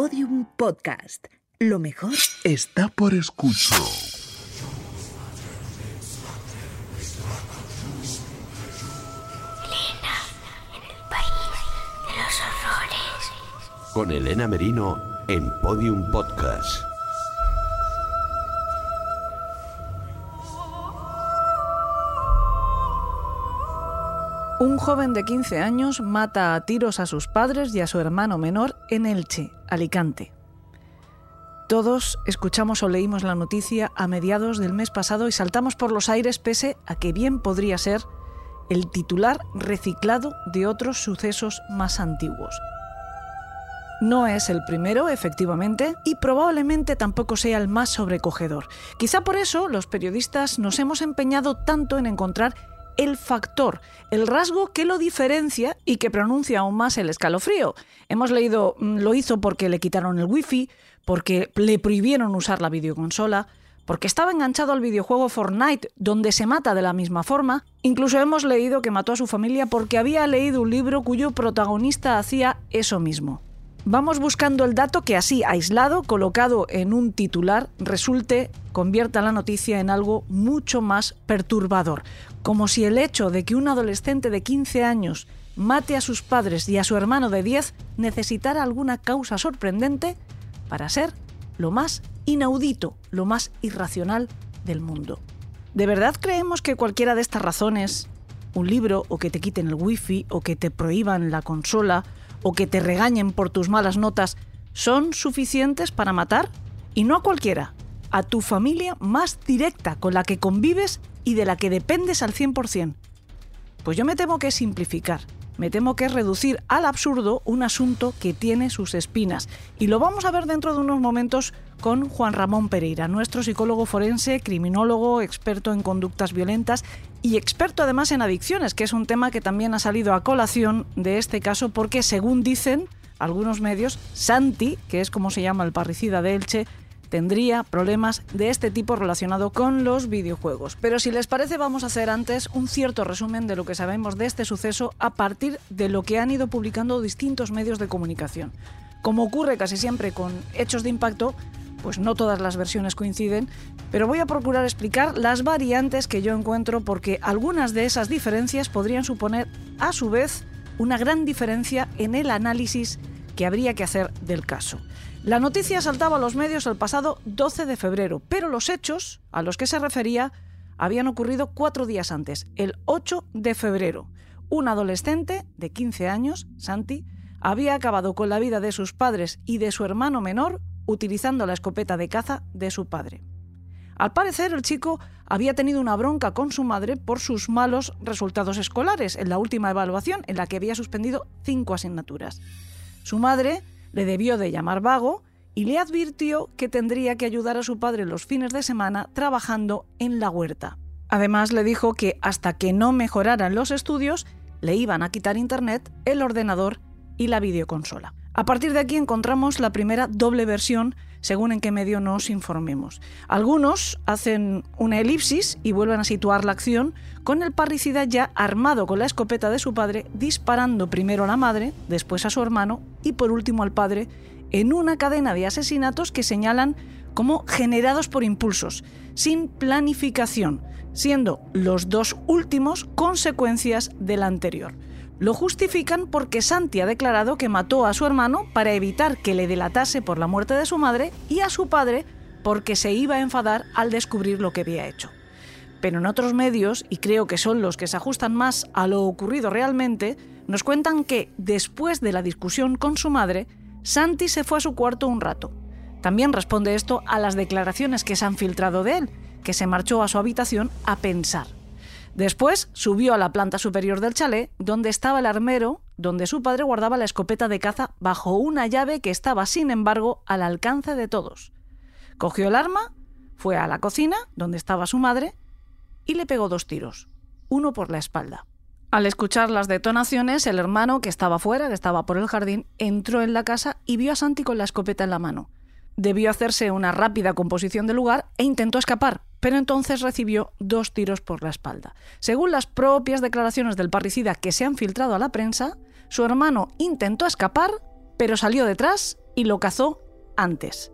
Podium Podcast. Lo mejor está por escuchar. Elena, en el país de los horrores. Con Elena Merino en Podium Podcast. Un joven de 15 años mata a tiros a sus padres y a su hermano menor en Elche, Alicante. Todos escuchamos o leímos la noticia a mediados del mes pasado y saltamos por los aires pese a que bien podría ser el titular reciclado de otros sucesos más antiguos. No es el primero, efectivamente, y probablemente tampoco sea el más sobrecogedor. Quizá por eso los periodistas nos hemos empeñado tanto en encontrar el factor, el rasgo que lo diferencia y que pronuncia aún más el escalofrío. Hemos leído, mm, lo hizo porque le quitaron el wifi, porque le prohibieron usar la videoconsola, porque estaba enganchado al videojuego Fortnite, donde se mata de la misma forma. Incluso hemos leído que mató a su familia porque había leído un libro cuyo protagonista hacía eso mismo. Vamos buscando el dato que así, aislado, colocado en un titular, resulte, convierta la noticia en algo mucho más perturbador. Como si el hecho de que un adolescente de 15 años mate a sus padres y a su hermano de 10 necesitara alguna causa sorprendente para ser lo más inaudito, lo más irracional del mundo. ¿De verdad creemos que cualquiera de estas razones, un libro o que te quiten el wifi o que te prohíban la consola o que te regañen por tus malas notas son suficientes para matar? Y no a cualquiera, a tu familia más directa con la que convives y de la que dependes al 100%. Pues yo me temo que es simplificar, me temo que es reducir al absurdo un asunto que tiene sus espinas. Y lo vamos a ver dentro de unos momentos con Juan Ramón Pereira, nuestro psicólogo forense, criminólogo, experto en conductas violentas y experto además en adicciones, que es un tema que también ha salido a colación de este caso porque según dicen algunos medios, Santi, que es como se llama el parricida de Elche, tendría problemas de este tipo relacionado con los videojuegos. Pero si les parece vamos a hacer antes un cierto resumen de lo que sabemos de este suceso a partir de lo que han ido publicando distintos medios de comunicación. Como ocurre casi siempre con hechos de impacto, pues no todas las versiones coinciden, pero voy a procurar explicar las variantes que yo encuentro porque algunas de esas diferencias podrían suponer a su vez una gran diferencia en el análisis que habría que hacer del caso. La noticia saltaba a los medios el pasado 12 de febrero, pero los hechos a los que se refería habían ocurrido cuatro días antes, el 8 de febrero. Un adolescente de 15 años, Santi, había acabado con la vida de sus padres y de su hermano menor utilizando la escopeta de caza de su padre. Al parecer, el chico había tenido una bronca con su madre por sus malos resultados escolares en la última evaluación en la que había suspendido cinco asignaturas. Su madre le debió de llamar vago y le advirtió que tendría que ayudar a su padre los fines de semana trabajando en la huerta. Además le dijo que hasta que no mejoraran los estudios, le iban a quitar internet, el ordenador y la videoconsola. A partir de aquí encontramos la primera doble versión según en qué medio nos informemos. Algunos hacen una elipsis y vuelven a situar la acción con el parricida ya armado con la escopeta de su padre, disparando primero a la madre, después a su hermano y por último al padre, en una cadena de asesinatos que señalan como generados por impulsos, sin planificación, siendo los dos últimos consecuencias del anterior. Lo justifican porque Santi ha declarado que mató a su hermano para evitar que le delatase por la muerte de su madre y a su padre porque se iba a enfadar al descubrir lo que había hecho. Pero en otros medios, y creo que son los que se ajustan más a lo ocurrido realmente, nos cuentan que después de la discusión con su madre, Santi se fue a su cuarto un rato. También responde esto a las declaraciones que se han filtrado de él, que se marchó a su habitación a pensar. Después subió a la planta superior del chalet, donde estaba el armero, donde su padre guardaba la escopeta de caza bajo una llave que estaba, sin embargo, al alcance de todos. Cogió el arma, fue a la cocina, donde estaba su madre, y le pegó dos tiros, uno por la espalda. Al escuchar las detonaciones, el hermano, que estaba fuera, que estaba por el jardín, entró en la casa y vio a Santi con la escopeta en la mano. Debió hacerse una rápida composición del lugar e intentó escapar, pero entonces recibió dos tiros por la espalda. Según las propias declaraciones del parricida que se han filtrado a la prensa, su hermano intentó escapar, pero salió detrás y lo cazó antes.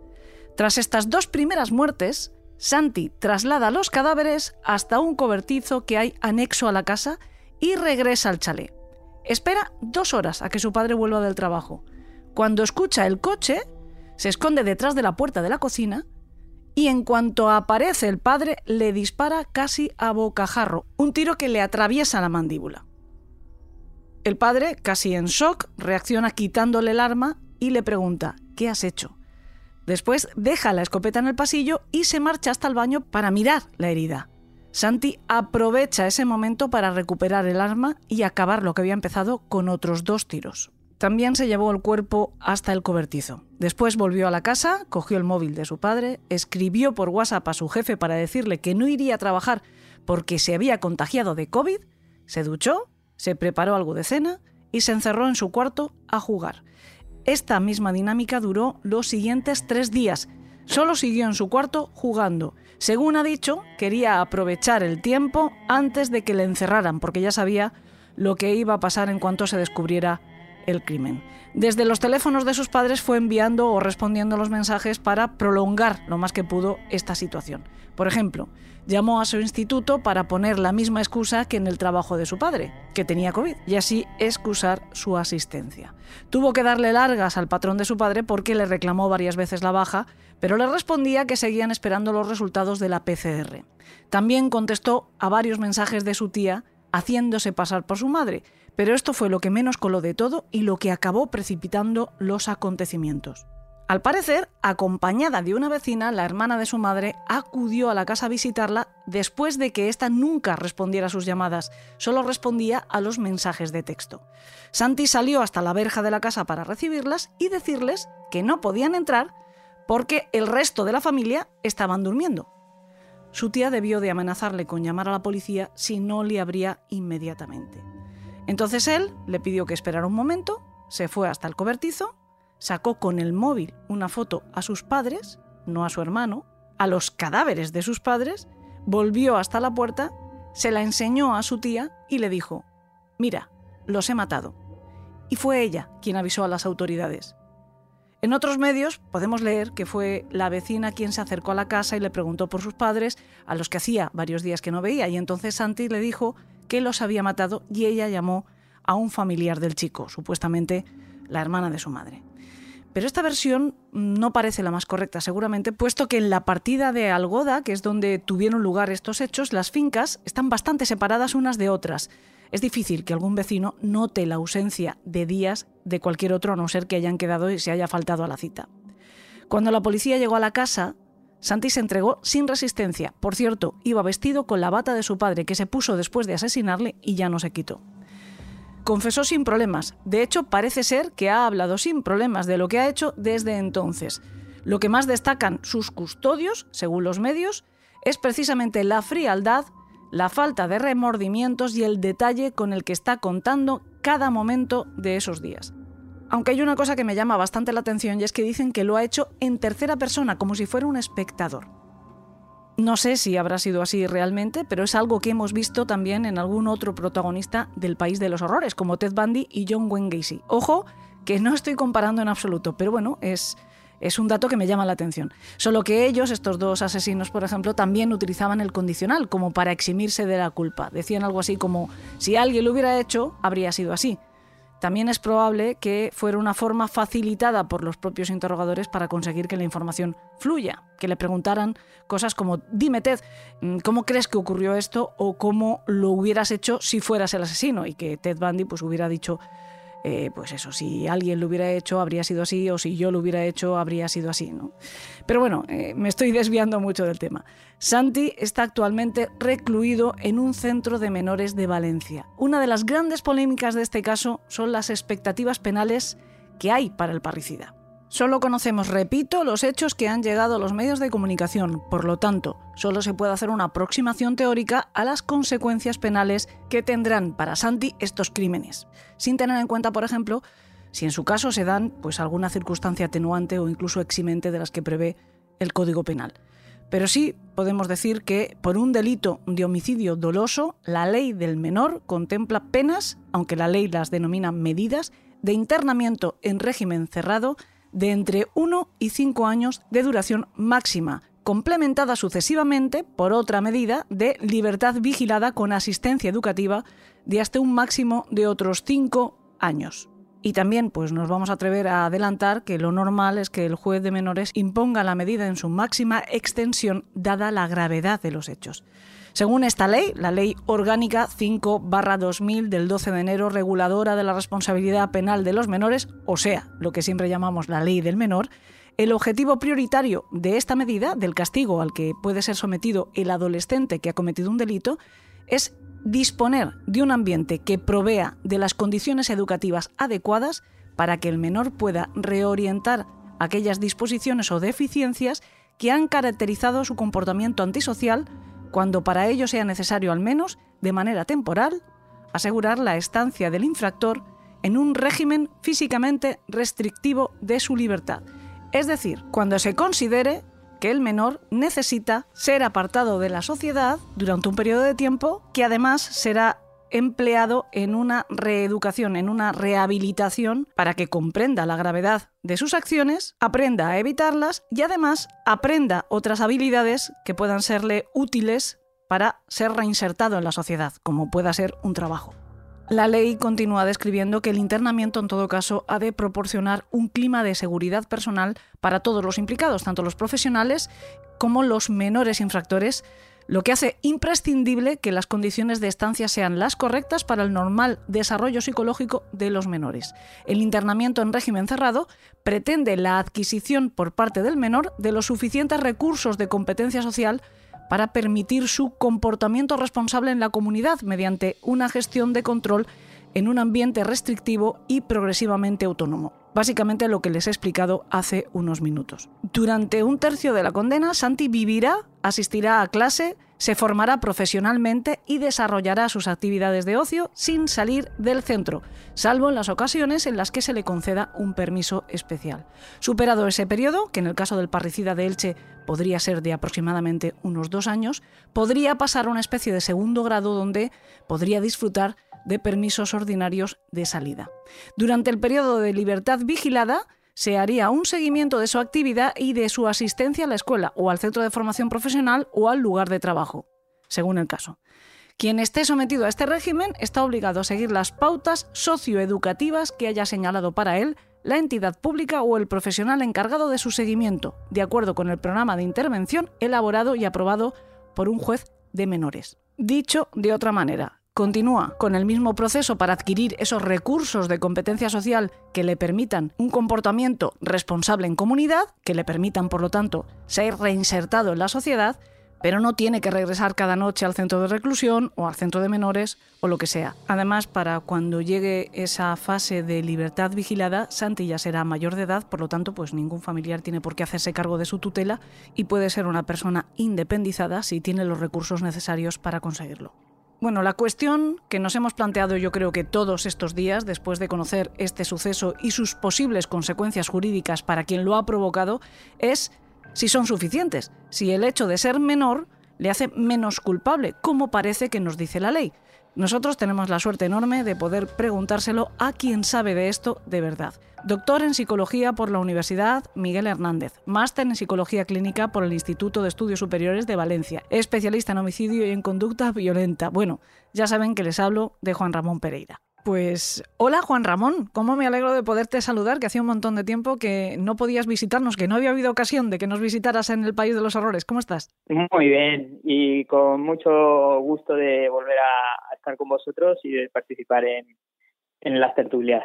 Tras estas dos primeras muertes, Santi traslada los cadáveres hasta un cobertizo que hay anexo a la casa y regresa al chalet. Espera dos horas a que su padre vuelva del trabajo. Cuando escucha el coche, se esconde detrás de la puerta de la cocina y en cuanto aparece el padre le dispara casi a bocajarro, un tiro que le atraviesa la mandíbula. El padre, casi en shock, reacciona quitándole el arma y le pregunta, ¿qué has hecho? Después deja la escopeta en el pasillo y se marcha hasta el baño para mirar la herida. Santi aprovecha ese momento para recuperar el arma y acabar lo que había empezado con otros dos tiros. También se llevó el cuerpo hasta el cobertizo. Después volvió a la casa, cogió el móvil de su padre, escribió por WhatsApp a su jefe para decirle que no iría a trabajar porque se había contagiado de COVID, se duchó, se preparó algo de cena y se encerró en su cuarto a jugar. Esta misma dinámica duró los siguientes tres días. Solo siguió en su cuarto jugando. Según ha dicho, quería aprovechar el tiempo antes de que le encerraran, porque ya sabía lo que iba a pasar en cuanto se descubriera el crimen. Desde los teléfonos de sus padres fue enviando o respondiendo los mensajes para prolongar lo más que pudo esta situación. Por ejemplo, llamó a su instituto para poner la misma excusa que en el trabajo de su padre, que tenía COVID, y así excusar su asistencia. Tuvo que darle largas al patrón de su padre porque le reclamó varias veces la baja, pero le respondía que seguían esperando los resultados de la PCR. También contestó a varios mensajes de su tía haciéndose pasar por su madre, pero esto fue lo que menos coló de todo y lo que acabó precipitando los acontecimientos. Al parecer, acompañada de una vecina, la hermana de su madre acudió a la casa a visitarla después de que ésta nunca respondiera a sus llamadas, solo respondía a los mensajes de texto. Santi salió hasta la verja de la casa para recibirlas y decirles que no podían entrar porque el resto de la familia estaban durmiendo. Su tía debió de amenazarle con llamar a la policía si no le abría inmediatamente. Entonces él le pidió que esperara un momento, se fue hasta el cobertizo sacó con el móvil una foto a sus padres, no a su hermano, a los cadáveres de sus padres, volvió hasta la puerta, se la enseñó a su tía y le dijo, mira, los he matado. Y fue ella quien avisó a las autoridades. En otros medios podemos leer que fue la vecina quien se acercó a la casa y le preguntó por sus padres, a los que hacía varios días que no veía, y entonces Santi le dijo que los había matado y ella llamó a un familiar del chico, supuestamente la hermana de su madre. Pero esta versión no parece la más correcta, seguramente, puesto que en la partida de Algoda, que es donde tuvieron lugar estos hechos, las fincas están bastante separadas unas de otras. Es difícil que algún vecino note la ausencia de días de cualquier otro a no ser que hayan quedado y se haya faltado a la cita. Cuando la policía llegó a la casa, Santi se entregó sin resistencia. Por cierto, iba vestido con la bata de su padre que se puso después de asesinarle y ya no se quitó confesó sin problemas. De hecho, parece ser que ha hablado sin problemas de lo que ha hecho desde entonces. Lo que más destacan sus custodios, según los medios, es precisamente la frialdad, la falta de remordimientos y el detalle con el que está contando cada momento de esos días. Aunque hay una cosa que me llama bastante la atención y es que dicen que lo ha hecho en tercera persona, como si fuera un espectador. No sé si habrá sido así realmente, pero es algo que hemos visto también en algún otro protagonista del país de los horrores, como Ted Bundy y John Wayne Gacy. Ojo, que no estoy comparando en absoluto, pero bueno, es, es un dato que me llama la atención. Solo que ellos, estos dos asesinos, por ejemplo, también utilizaban el condicional como para eximirse de la culpa. Decían algo así como, si alguien lo hubiera hecho, habría sido así. También es probable que fuera una forma facilitada por los propios interrogadores para conseguir que la información fluya, que le preguntaran cosas como, dime Ted, mm, ¿cómo crees que ocurrió esto? o cómo lo hubieras hecho si fueras el asesino, y que Ted Bundy pues, hubiera dicho eh, pues eso, si alguien lo hubiera hecho habría sido así o si yo lo hubiera hecho habría sido así. ¿no? Pero bueno, eh, me estoy desviando mucho del tema. Santi está actualmente recluido en un centro de menores de Valencia. Una de las grandes polémicas de este caso son las expectativas penales que hay para el parricida. Solo conocemos, repito, los hechos que han llegado a los medios de comunicación, por lo tanto, solo se puede hacer una aproximación teórica a las consecuencias penales que tendrán para Santi estos crímenes, sin tener en cuenta, por ejemplo, si en su caso se dan pues alguna circunstancia atenuante o incluso eximente de las que prevé el Código Penal. Pero sí podemos decir que por un delito de homicidio doloso, la ley del menor contempla penas, aunque la ley las denomina medidas, de internamiento en régimen cerrado de entre 1 y 5 años de duración máxima, complementada sucesivamente por otra medida de libertad vigilada con asistencia educativa de hasta un máximo de otros 5 años. Y también pues nos vamos a atrever a adelantar que lo normal es que el juez de menores imponga la medida en su máxima extensión dada la gravedad de los hechos. Según esta ley, la Ley Orgánica 5-2000 del 12 de enero, reguladora de la responsabilidad penal de los menores, o sea, lo que siempre llamamos la ley del menor, el objetivo prioritario de esta medida, del castigo al que puede ser sometido el adolescente que ha cometido un delito, es disponer de un ambiente que provea de las condiciones educativas adecuadas para que el menor pueda reorientar aquellas disposiciones o deficiencias que han caracterizado su comportamiento antisocial cuando para ello sea necesario al menos, de manera temporal, asegurar la estancia del infractor en un régimen físicamente restrictivo de su libertad. Es decir, cuando se considere que el menor necesita ser apartado de la sociedad durante un periodo de tiempo que además será empleado en una reeducación, en una rehabilitación para que comprenda la gravedad de sus acciones, aprenda a evitarlas y además aprenda otras habilidades que puedan serle útiles para ser reinsertado en la sociedad, como pueda ser un trabajo. La ley continúa describiendo que el internamiento en todo caso ha de proporcionar un clima de seguridad personal para todos los implicados, tanto los profesionales como los menores infractores, lo que hace imprescindible que las condiciones de estancia sean las correctas para el normal desarrollo psicológico de los menores. El internamiento en régimen cerrado pretende la adquisición por parte del menor de los suficientes recursos de competencia social para permitir su comportamiento responsable en la comunidad mediante una gestión de control en un ambiente restrictivo y progresivamente autónomo. Básicamente lo que les he explicado hace unos minutos. Durante un tercio de la condena, Santi vivirá, asistirá a clase, se formará profesionalmente y desarrollará sus actividades de ocio sin salir del centro, salvo en las ocasiones en las que se le conceda un permiso especial. Superado ese periodo, que en el caso del parricida de Elche podría ser de aproximadamente unos dos años, podría pasar a una especie de segundo grado donde podría disfrutar de permisos ordinarios de salida. Durante el periodo de libertad vigilada, se haría un seguimiento de su actividad y de su asistencia a la escuela o al centro de formación profesional o al lugar de trabajo, según el caso. Quien esté sometido a este régimen está obligado a seguir las pautas socioeducativas que haya señalado para él la entidad pública o el profesional encargado de su seguimiento, de acuerdo con el programa de intervención elaborado y aprobado por un juez de menores. Dicho de otra manera, continúa con el mismo proceso para adquirir esos recursos de competencia social que le permitan un comportamiento responsable en comunidad, que le permitan, por lo tanto, ser reinsertado en la sociedad, pero no tiene que regresar cada noche al centro de reclusión o al centro de menores o lo que sea. Además, para cuando llegue esa fase de libertad vigilada, Santi ya será mayor de edad, por lo tanto, pues ningún familiar tiene por qué hacerse cargo de su tutela y puede ser una persona independizada si tiene los recursos necesarios para conseguirlo. Bueno, la cuestión que nos hemos planteado yo creo que todos estos días, después de conocer este suceso y sus posibles consecuencias jurídicas para quien lo ha provocado, es si son suficientes, si el hecho de ser menor le hace menos culpable, como parece que nos dice la ley. Nosotros tenemos la suerte enorme de poder preguntárselo a quien sabe de esto de verdad. Doctor en Psicología por la Universidad Miguel Hernández, máster en Psicología Clínica por el Instituto de Estudios Superiores de Valencia, especialista en homicidio y en conducta violenta. Bueno, ya saben que les hablo de Juan Ramón Pereira. Pues hola Juan Ramón, cómo me alegro de poderte saludar, que hacía un montón de tiempo que no podías visitarnos, que no había habido ocasión de que nos visitaras en el País de los Horrores. ¿Cómo estás? Muy bien y con mucho gusto de volver a estar con vosotros y de participar en, en las tertulias.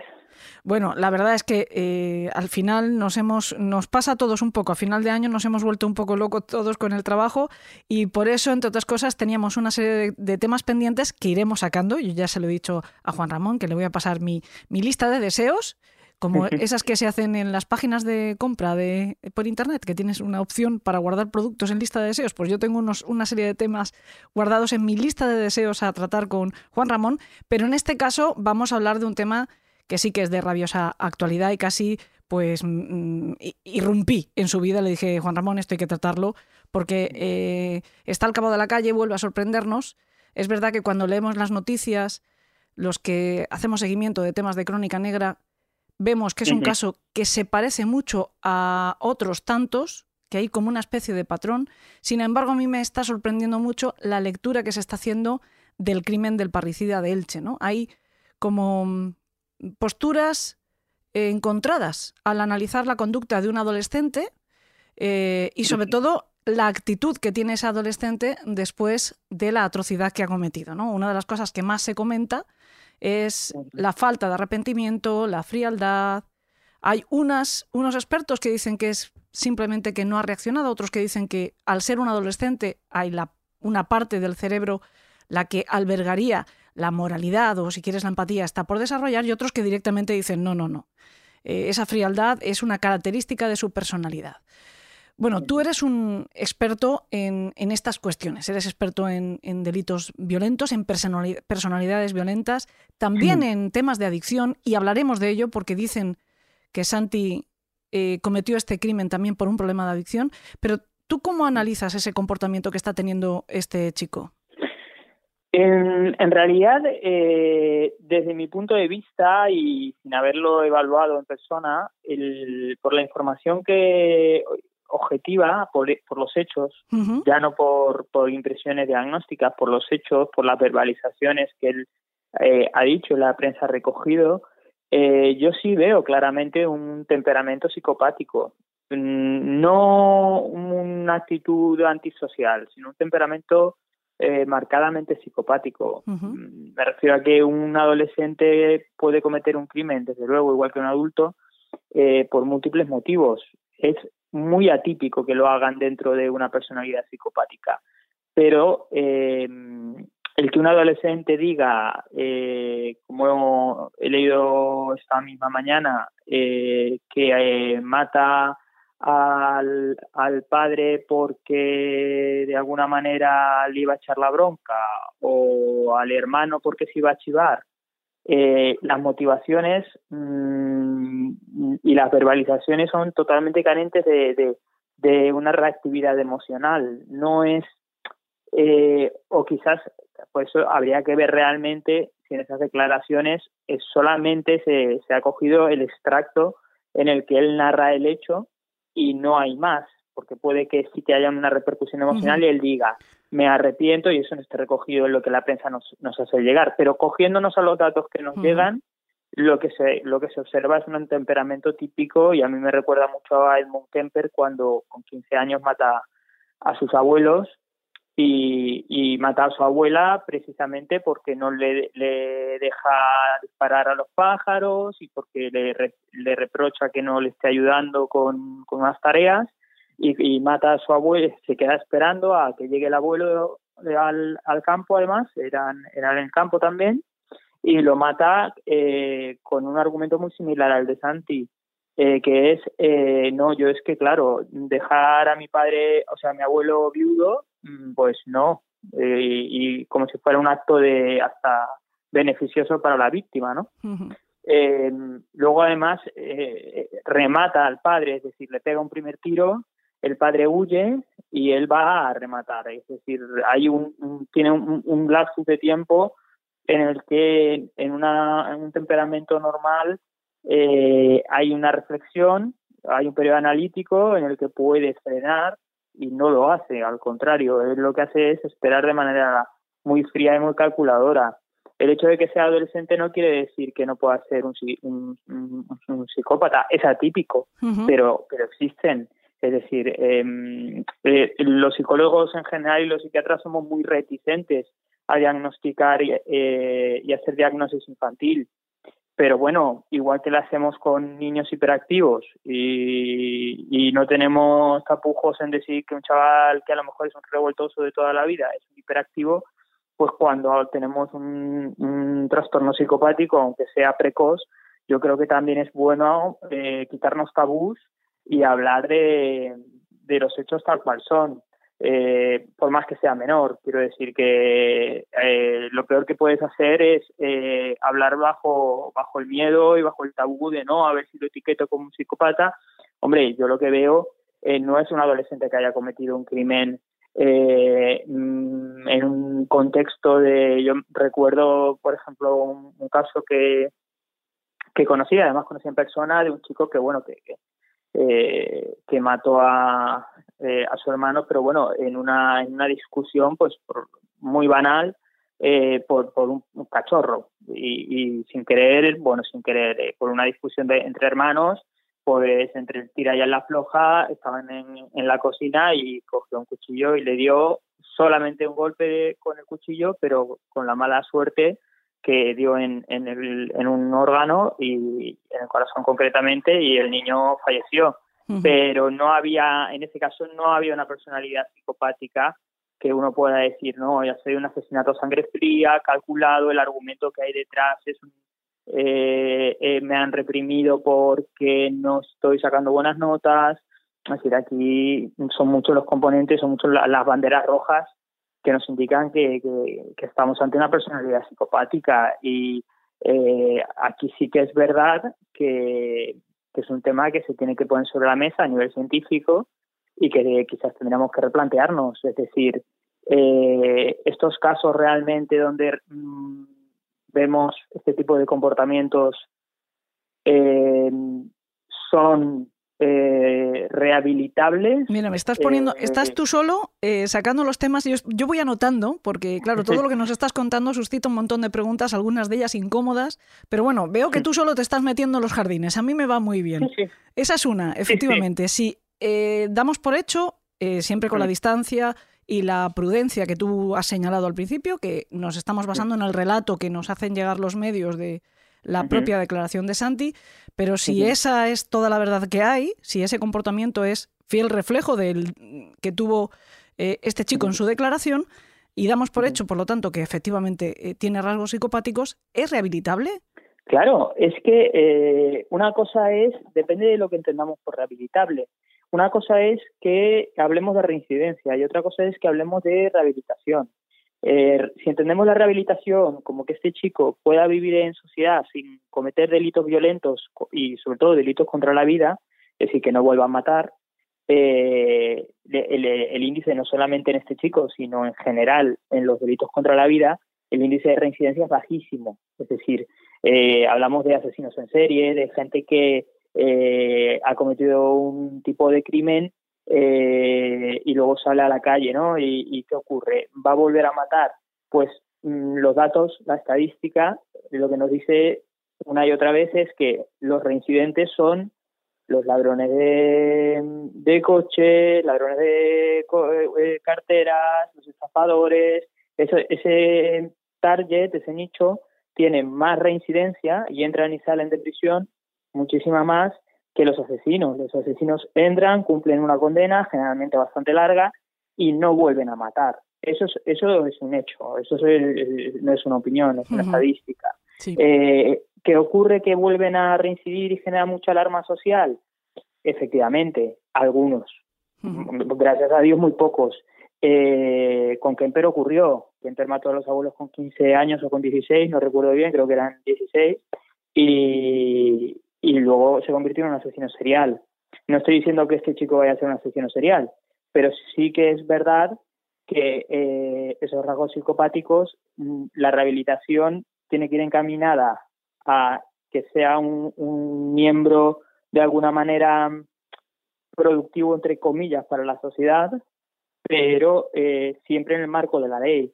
Bueno, la verdad es que eh, al final nos hemos, nos pasa a todos un poco. A final de año nos hemos vuelto un poco locos todos con el trabajo y por eso, entre otras cosas, teníamos una serie de, temas pendientes que iremos sacando. Yo ya se lo he dicho a Juan Ramón que le voy a pasar mi, mi lista de deseos como esas que se hacen en las páginas de compra de, por internet, que tienes una opción para guardar productos en lista de deseos. Pues yo tengo unos, una serie de temas guardados en mi lista de deseos a tratar con Juan Ramón, pero en este caso vamos a hablar de un tema que sí que es de rabiosa actualidad y casi pues mm, irrumpí en su vida. Le dije, Juan Ramón, esto hay que tratarlo porque eh, está al cabo de la calle, vuelve a sorprendernos. Es verdad que cuando leemos las noticias, los que hacemos seguimiento de temas de crónica negra, vemos que es un caso que se parece mucho a otros tantos, que hay como una especie de patrón. Sin embargo, a mí me está sorprendiendo mucho la lectura que se está haciendo del crimen del parricida de Elche. ¿no? Hay como mm, posturas encontradas al analizar la conducta de un adolescente eh, y sobre todo la actitud que tiene ese adolescente después de la atrocidad que ha cometido. ¿no? Una de las cosas que más se comenta es la falta de arrepentimiento, la frialdad. Hay unas, unos expertos que dicen que es simplemente que no ha reaccionado, otros que dicen que al ser un adolescente hay la, una parte del cerebro la que albergaría la moralidad o si quieres la empatía está por desarrollar y otros que directamente dicen no, no, no. Eh, esa frialdad es una característica de su personalidad. Bueno, tú eres un experto en, estas cuestiones, eres experto en, delitos violentos, en personalidades violentas, también en temas de adicción, y hablaremos de ello porque dicen que Santi eh, cometió este crimen también por un problema de adicción, pero ¿tú cómo analizas ese comportamiento que está teniendo este chico? En, realidad, eh, desde mi punto de vista y sin haberlo evaluado en persona, por la información que objetiva por, por los hechos, ya no por, por impresiones diagnósticas, por los hechos, por las verbalizaciones que él eh, ha dicho, la prensa ha recogido, eh, yo sí veo claramente un temperamento psicopático, mm, no una actitud antisocial, sino un temperamento eh, marcadamente psicopático. Mm, me refiero a que un adolescente puede cometer un crimen, desde luego, igual que un adulto, por múltiples motivos. Es muy atípico que lo hagan dentro de una personalidad psicopática. Pero eh, el que un adolescente diga, eh, como he leído esta misma mañana, eh, que mata al, al, padre porque de alguna manera le iba a echar la bronca o al hermano porque se iba a chivar eh, las motivaciones mm, y las verbalizaciones son totalmente carentes de, de, una reactividad emocional. No es, eh, o quizás, por eso habría que ver realmente si en esas declaraciones es solamente se, se ha cogido el extracto en el que él narra el hecho y no hay más, porque puede que sí que haya una repercusión emocional y él diga, me arrepiento y eso no está recogido en lo que la prensa nos, nos hace llegar. Pero cogiéndonos a los datos que nos llegan, lo que se lo que se observa es un temperamento típico y a mí me recuerda mucho a Edmund Kemper cuando con 15 años mata a sus abuelos y, y mata a su abuela precisamente porque no le, le deja disparar a los pájaros y porque le, le reprocha que no le esté ayudando con, con unas tareas y, mata a su abuelo, se queda esperando a que llegue el abuelo al, al campo además, eran, eran en el campo también, y lo mata eh, con un argumento muy similar al de Santi, eh, que es, eh, no, yo es que claro, dejar a mi padre, o sea, a mi abuelo viudo, pues no, y, como si fuera un acto de hasta beneficioso para la víctima, ¿no? luego además remata al padre, es decir, le pega un primer tiro el padre huye y él va a rematar. Es decir, hay un, tiene un, un, lapsus de tiempo en el que en, una, un temperamento normal eh, hay una reflexión, hay un periodo analítico en el que puede frenar y no lo hace, al contrario, él lo que hace es esperar de manera muy fría y muy calculadora. El hecho de que sea adolescente no quiere decir que no pueda ser un, un, psicópata, es atípico, pero, pero existen. Es decir, em, eh, los psicólogos en general y los psiquiatras somos muy reticentes a diagnosticar eh, y hacer diagnosis infantil. Pero bueno, igual que lo hacemos con niños hiperactivos y, no tenemos tapujos en decir que un chaval que a lo mejor es un revoltoso de toda la vida es un hiperactivo, pues cuando tenemos un, trastorno psicopático, aunque sea precoz, yo creo que también es bueno eh, quitarnos tabús y hablar de los hechos tal cual son, eh, por más que sea menor. Quiero decir que eh, lo peor que puedes hacer es eh, hablar bajo, bajo el miedo y bajo el tabú de no, a ver si etiqueto como un psicópata. Hombre, yo lo que veo no es un adolescente que haya cometido un crimen mm, en un contexto de, yo recuerdo, por ejemplo, un caso que que conocía, además conocía en persona de un chico que, bueno, que, que, eh, que mató a, eh, a su hermano, pero bueno, en una, en una discusión pues por, muy banal eh, por, por un, cachorro. Y, sin querer, bueno, sin querer, eh, por una discusión entre hermanos, pues entre el tira y la floja estaban en, en la cocina y cogió un cuchillo y le dio solamente un golpe de, con el cuchillo, pero con la mala suerte que dio en, en, el, en un órgano y en el corazón concretamente y el niño falleció. Uh -huh. Pero no había, en ese caso, no había una personalidad psicopática que uno pueda decir, no, ya soy un asesinato a sangre fría, calculado, el argumento que hay detrás es un, eh, eh, me han reprimido porque no estoy sacando buenas notas. Es decir, aquí son muchos los componentes, son muchas las banderas rojas que nos indican que, que, estamos ante una personalidad psicopática y eh, aquí sí que es verdad que, que, es un tema que se tiene que poner sobre la mesa a nivel científico y que quizás tendríamos que replantearnos, es decir, eh, estos casos realmente donde mmm, vemos este tipo de comportamientos eh, son eh, rehabilitables. Mira, me estás poniendo, eh, estás tú solo eh, sacando los temas y yo, yo, voy anotando, porque claro, todo lo que nos estás contando suscita un montón de preguntas, algunas de ellas incómodas, pero bueno, veo que tú solo te estás metiendo en los jardines, a mí me va muy bien. Sí, sí. Esa es una, efectivamente, si eh, damos por hecho, siempre con la distancia y la prudencia que tú has señalado al principio, que nos estamos basando en el relato que nos hacen llegar los medios de, la propia declaración de Santi, pero si esa es toda la verdad que hay, si ese comportamiento es fiel reflejo del que tuvo eh, este chico en su declaración, y damos por hecho, por lo tanto, que efectivamente eh, tiene rasgos psicopáticos, ¿es rehabilitable? Claro, es que eh, una cosa es, depende de lo que entendamos por rehabilitable. Una cosa es que hablemos de reincidencia y otra cosa es que hablemos de rehabilitación. Eh, si entendemos la rehabilitación como que este chico pueda vivir en sociedad sin cometer delitos violentos y sobre todo delitos contra la vida, es decir, que no vuelva a matar, eh, el, el, índice no solamente en este chico, sino en general en los delitos contra la vida, el índice de reincidencia es bajísimo. Es decir, eh, hablamos de asesinos en serie, de gente que eh, ha cometido un tipo de crimen eh, y luego sale a la calle, ¿no? ¿Y, ¿Y, qué ocurre? ¿Va a volver a matar? Pues mmm, los datos, la estadística, lo que nos dice una y otra vez es que los reincidentes son los ladrones de, de coche, ladrones de, de carteras, los estafadores, eso, ese target, ese nicho, tiene más reincidencia y entran y salen de prisión muchísima más que los asesinos. Los asesinos entran, cumplen una condena, generalmente bastante larga, y no vuelven a matar. Eso es, eso es un hecho, eso es, no es una opinión, es una uh -huh. estadística. Sí. Eh, ¿Que ocurre que vuelven a reincidir y genera mucha alarma social? Efectivamente, algunos. Uh -huh. Gracias a Dios, muy pocos. Eh, con Kemper ocurrió. Kemper mató a los abuelos con 15 años o con 16, no recuerdo bien, creo que eran 16. Y, y luego se convirtió en un asesino serial. No estoy diciendo que este chico vaya a ser un asesino serial, pero sí que es verdad que eh, esos rasgos psicopáticos, mm, la rehabilitación tiene que ir encaminada a que sea un, un miembro de alguna manera productivo, entre comillas, para la sociedad, pero eh, siempre en el marco de la ley.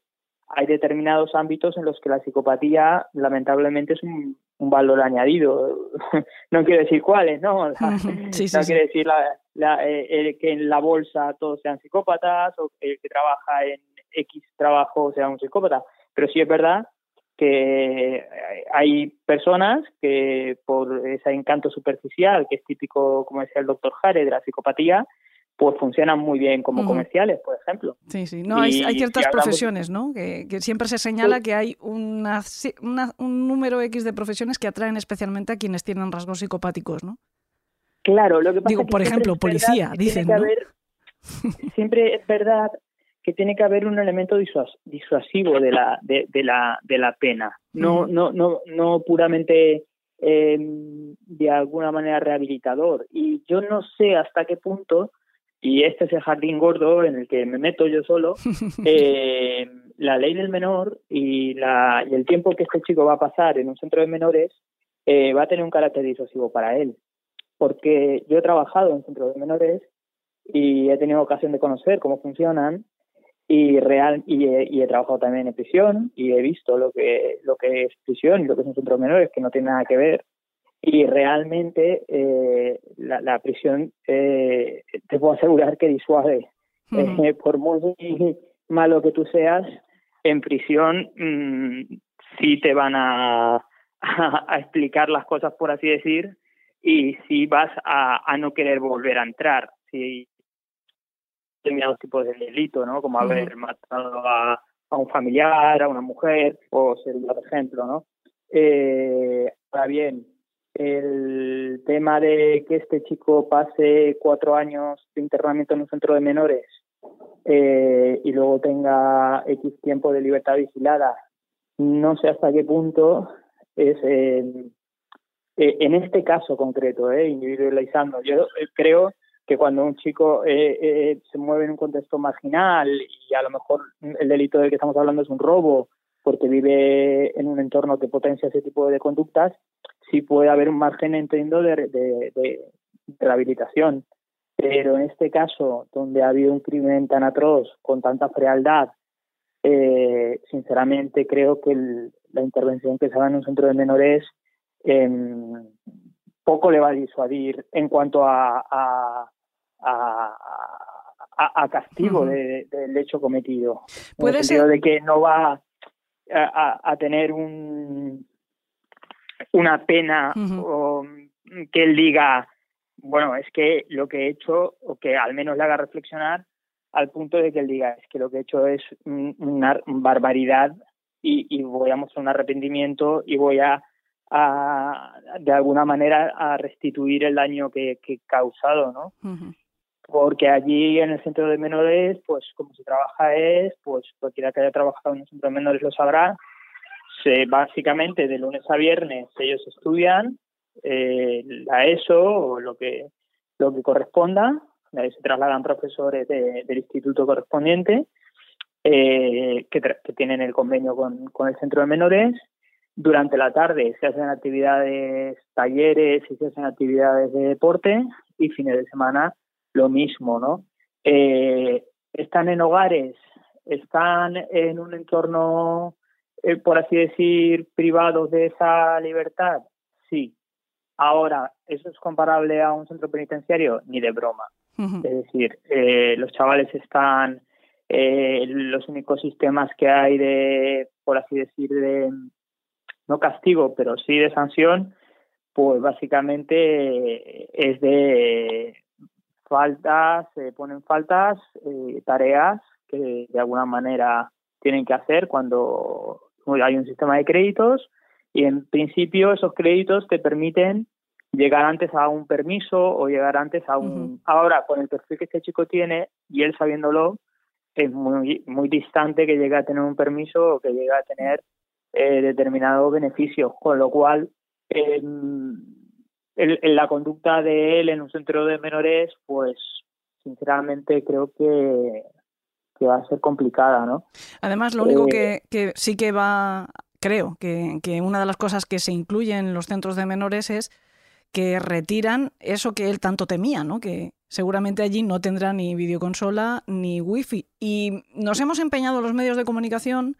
Hay determinados ámbitos en los que la psicopatía, lamentablemente, es un, un valor añadido. no quiero decir cuáles, ¿no? La, sí, no sí, quiero decir la, la, eh, que en la bolsa todos sean psicópatas o el que trabaja en X trabajo sea un psicópata. Pero sí es verdad que hay personas que por ese encanto superficial, que es típico, como decía el doctor Jare, de la psicopatía, pues funcionan muy bien como uh -huh. comerciales, por ejemplo. Sí, sí. No, y, hay, hay, ciertas si profesiones, ¿no? Que, que, siempre se señala que hay una, una, un número X de profesiones que atraen especialmente a quienes tienen rasgos psicopáticos, ¿no? Claro, lo que pasa Digo, es que por ejemplo, policía, dicen, ¿no? Haber, siempre es verdad que tiene que haber un elemento disuas, disuasivo de la, de, de, la, de la pena, no, uh -huh. no, no, no puramente eh, de alguna manera rehabilitador. Y yo no sé hasta qué punto y este es el jardín gordo en el que me meto yo solo, eh, la ley del menor y, la, y el tiempo que este chico va a pasar en un centro de menores eh, va a tener un carácter disuasivo para él. Porque yo he trabajado en centros de menores y he tenido ocasión de conocer cómo funcionan y real y he, trabajado también en prisión y he visto lo que lo que es prisión y lo que es un centro de menores que no tiene nada que ver y realmente eh, la, prisión eh, te puedo asegurar que disuade eh, por muy malo que tú seas en prisión mm, sí te van a, a, explicar las cosas por así decir y sí vas a, a no querer volver a entrar si determinados tipos de delito, ¿no? Como haber matado a, un familiar, a una mujer, o sería otro ejemplo, ¿no? Eh, ahora bien, el tema de que este chico pase cuatro años de internamiento en un centro de menores eh, y luego tenga X tiempo de libertad vigilada, no sé hasta qué punto es eh, en este caso concreto, eh, individualizando. Yo creo que cuando un chico eh, eh, se mueve en un contexto marginal y a lo mejor el delito del que estamos hablando es un robo porque vive en un entorno que potencia ese tipo de conductas, sí puede haber un margen, entiendo, de, de, rehabilitación. Pero en este caso, donde ha habido un crimen tan atroz, con tanta frialdad, eh, sinceramente creo que la intervención que se haga en un centro de menores em, poco le va a disuadir en cuanto a, a, castigo del hecho cometido. Puede ser de que no va a, tener un, una pena o que él diga, bueno, es que lo que he hecho, o que al menos le haga reflexionar al punto de que él diga, es que lo que he hecho es una barbaridad y, voy a mostrar un arrepentimiento y voy a, de alguna manera a restituir el daño que, he causado, ¿no? porque allí en el centro de menores, pues como se trabaja es, pues cualquiera que haya trabajado en un centro de menores lo sabrá, se, básicamente de lunes a viernes ellos estudian eh, la ESO o lo que, lo que corresponda, ahí se trasladan profesores del instituto correspondiente eh, que, que, tienen el convenio con, con el centro de menores. Durante la tarde se hacen actividades, talleres y se hacen actividades de deporte y fines de semana lo mismo, ¿no? Eh, están en hogares, están en un entorno, eh, por así decir, privado de esa libertad, sí. Ahora, ¿eso es comparable a un centro penitenciario? Ni de broma. Es decir, eh, los chavales están, los únicos sistemas que hay de, por así decir, de, no castigo, pero sí de sanción, pues básicamente es de faltas, se ponen faltas, eh, tareas que de alguna manera tienen que hacer cuando hay un sistema de créditos y en principio esos créditos te permiten llegar antes a un permiso o llegar antes a un... Ahora, con el perfil que este chico tiene y él sabiéndolo, es muy, muy distante que llegue a tener un permiso o que llegue a tener eh, determinado beneficio, con lo cual eh, el, la conducta de él en un centro de menores, pues sinceramente creo que, que va a ser complicada, ¿no? Además, lo único eh, que, sí que va, creo que, que una de las cosas que se incluye en los centros de menores es que retiran eso que él tanto temía, ¿no? Que seguramente allí no tendrá ni videoconsola ni wifi. Y nos hemos empeñado los medios de comunicación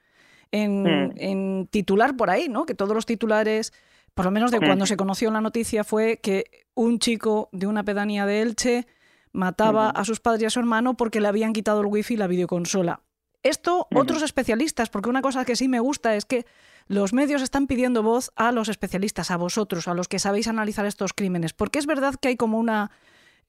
en, en titular por ahí, ¿no? Que todos los titulares por lo menos de cuando se conoció la noticia, fue que un chico de una pedanía de Elche mataba a sus padres y a su hermano porque le habían quitado el wifi y la videoconsola. Esto, otros especialistas, porque una cosa que sí me gusta es que los medios están pidiendo voz a los especialistas, a vosotros, a los que sabéis analizar estos crímenes, porque es verdad que hay como una,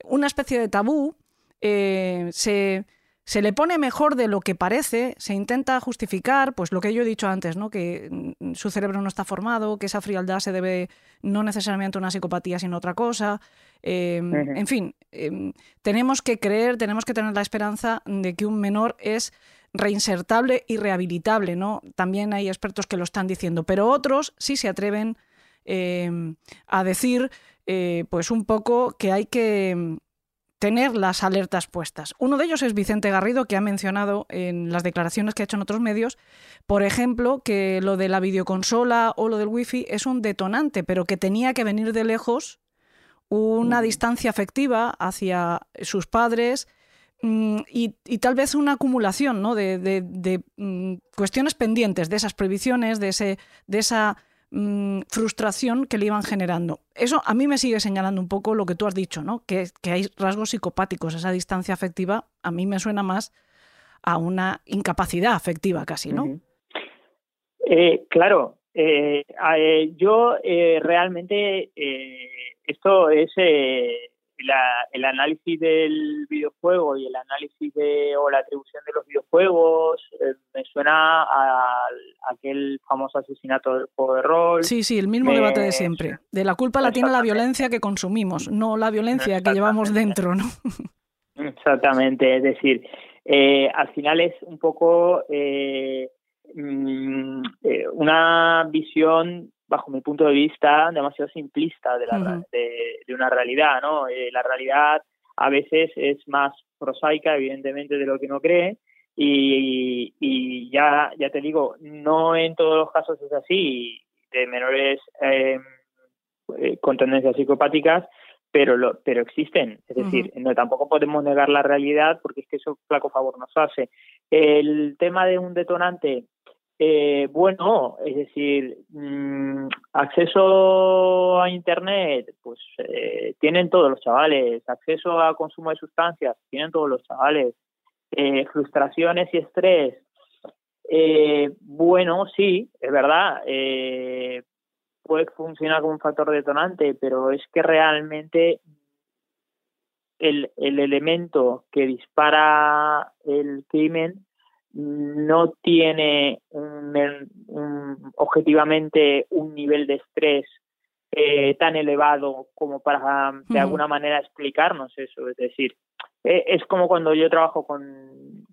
una especie de tabú, eh, se se le pone mejor de lo que parece, se intenta justificar, pues lo que yo he dicho antes, ¿no? que mm, su cerebro no está formado, que esa frialdad se debe no necesariamente a una psicopatía, sino a otra cosa. Em, en fin, em, tenemos que creer, tenemos que tener la esperanza de que un menor es reinsertable y rehabilitable, ¿no? También hay expertos que lo están diciendo, pero otros sí se atreven em, a decir, eh, pues un poco que hay que tener las alertas puestas. Uno de ellos es Vicente Garrido, que ha mencionado en las declaraciones que ha hecho en otros medios, por ejemplo, que lo de la videoconsola o lo del wifi es un detonante, pero que tenía que venir de lejos una distancia afectiva hacia sus padres mm, y, tal vez una acumulación ¿no? de, mm, cuestiones pendientes, de esas prohibiciones, de, ese, de esa Mm, frustración que le iban generando. Eso a mí me sigue señalando un poco lo que tú has dicho, ¿no? Que, hay rasgos psicopáticos. Esa distancia afectiva a mí me suena más a una incapacidad afectiva casi, ¿no? Eh, claro, eh, eh, yo realmente esto es el análisis del videojuego y el análisis de, o la atribución de los videojuegos eh, me suena a, aquel famoso asesinato del juego de rol. Sí, sí, el mismo debate de siempre. De la culpa la tiene la violencia que consumimos, no la violencia que llevamos dentro, ¿no? Exactamente, es decir, eh, al final es un poco eh, mm, una visión bajo mi punto de vista, demasiado simplista de, la, de, una realidad, ¿no? Eh, la realidad a veces es más prosaica, evidentemente, de lo que uno cree, y, y, ya, ya te digo, no en todos los casos es así, de menores em, eh, con tendencias psicopáticas, pero lo, pero existen, es decir, no tampoco podemos negar la realidad porque es que eso flaco favor nos hace. El tema de un detonante eh, bueno, es decir, mm, acceso a Internet, pues eh, tienen todos los chavales, acceso a consumo de sustancias, tienen todos los chavales, eh, frustraciones y estrés, bueno, sí, es verdad, puede funcionar como un factor detonante, pero es que realmente el, el elemento que dispara el crimen no tiene objetivamente un nivel de estrés eh, tan elevado como para de alguna manera explicarnos eso. Es decir, eh, es como cuando yo trabajo con,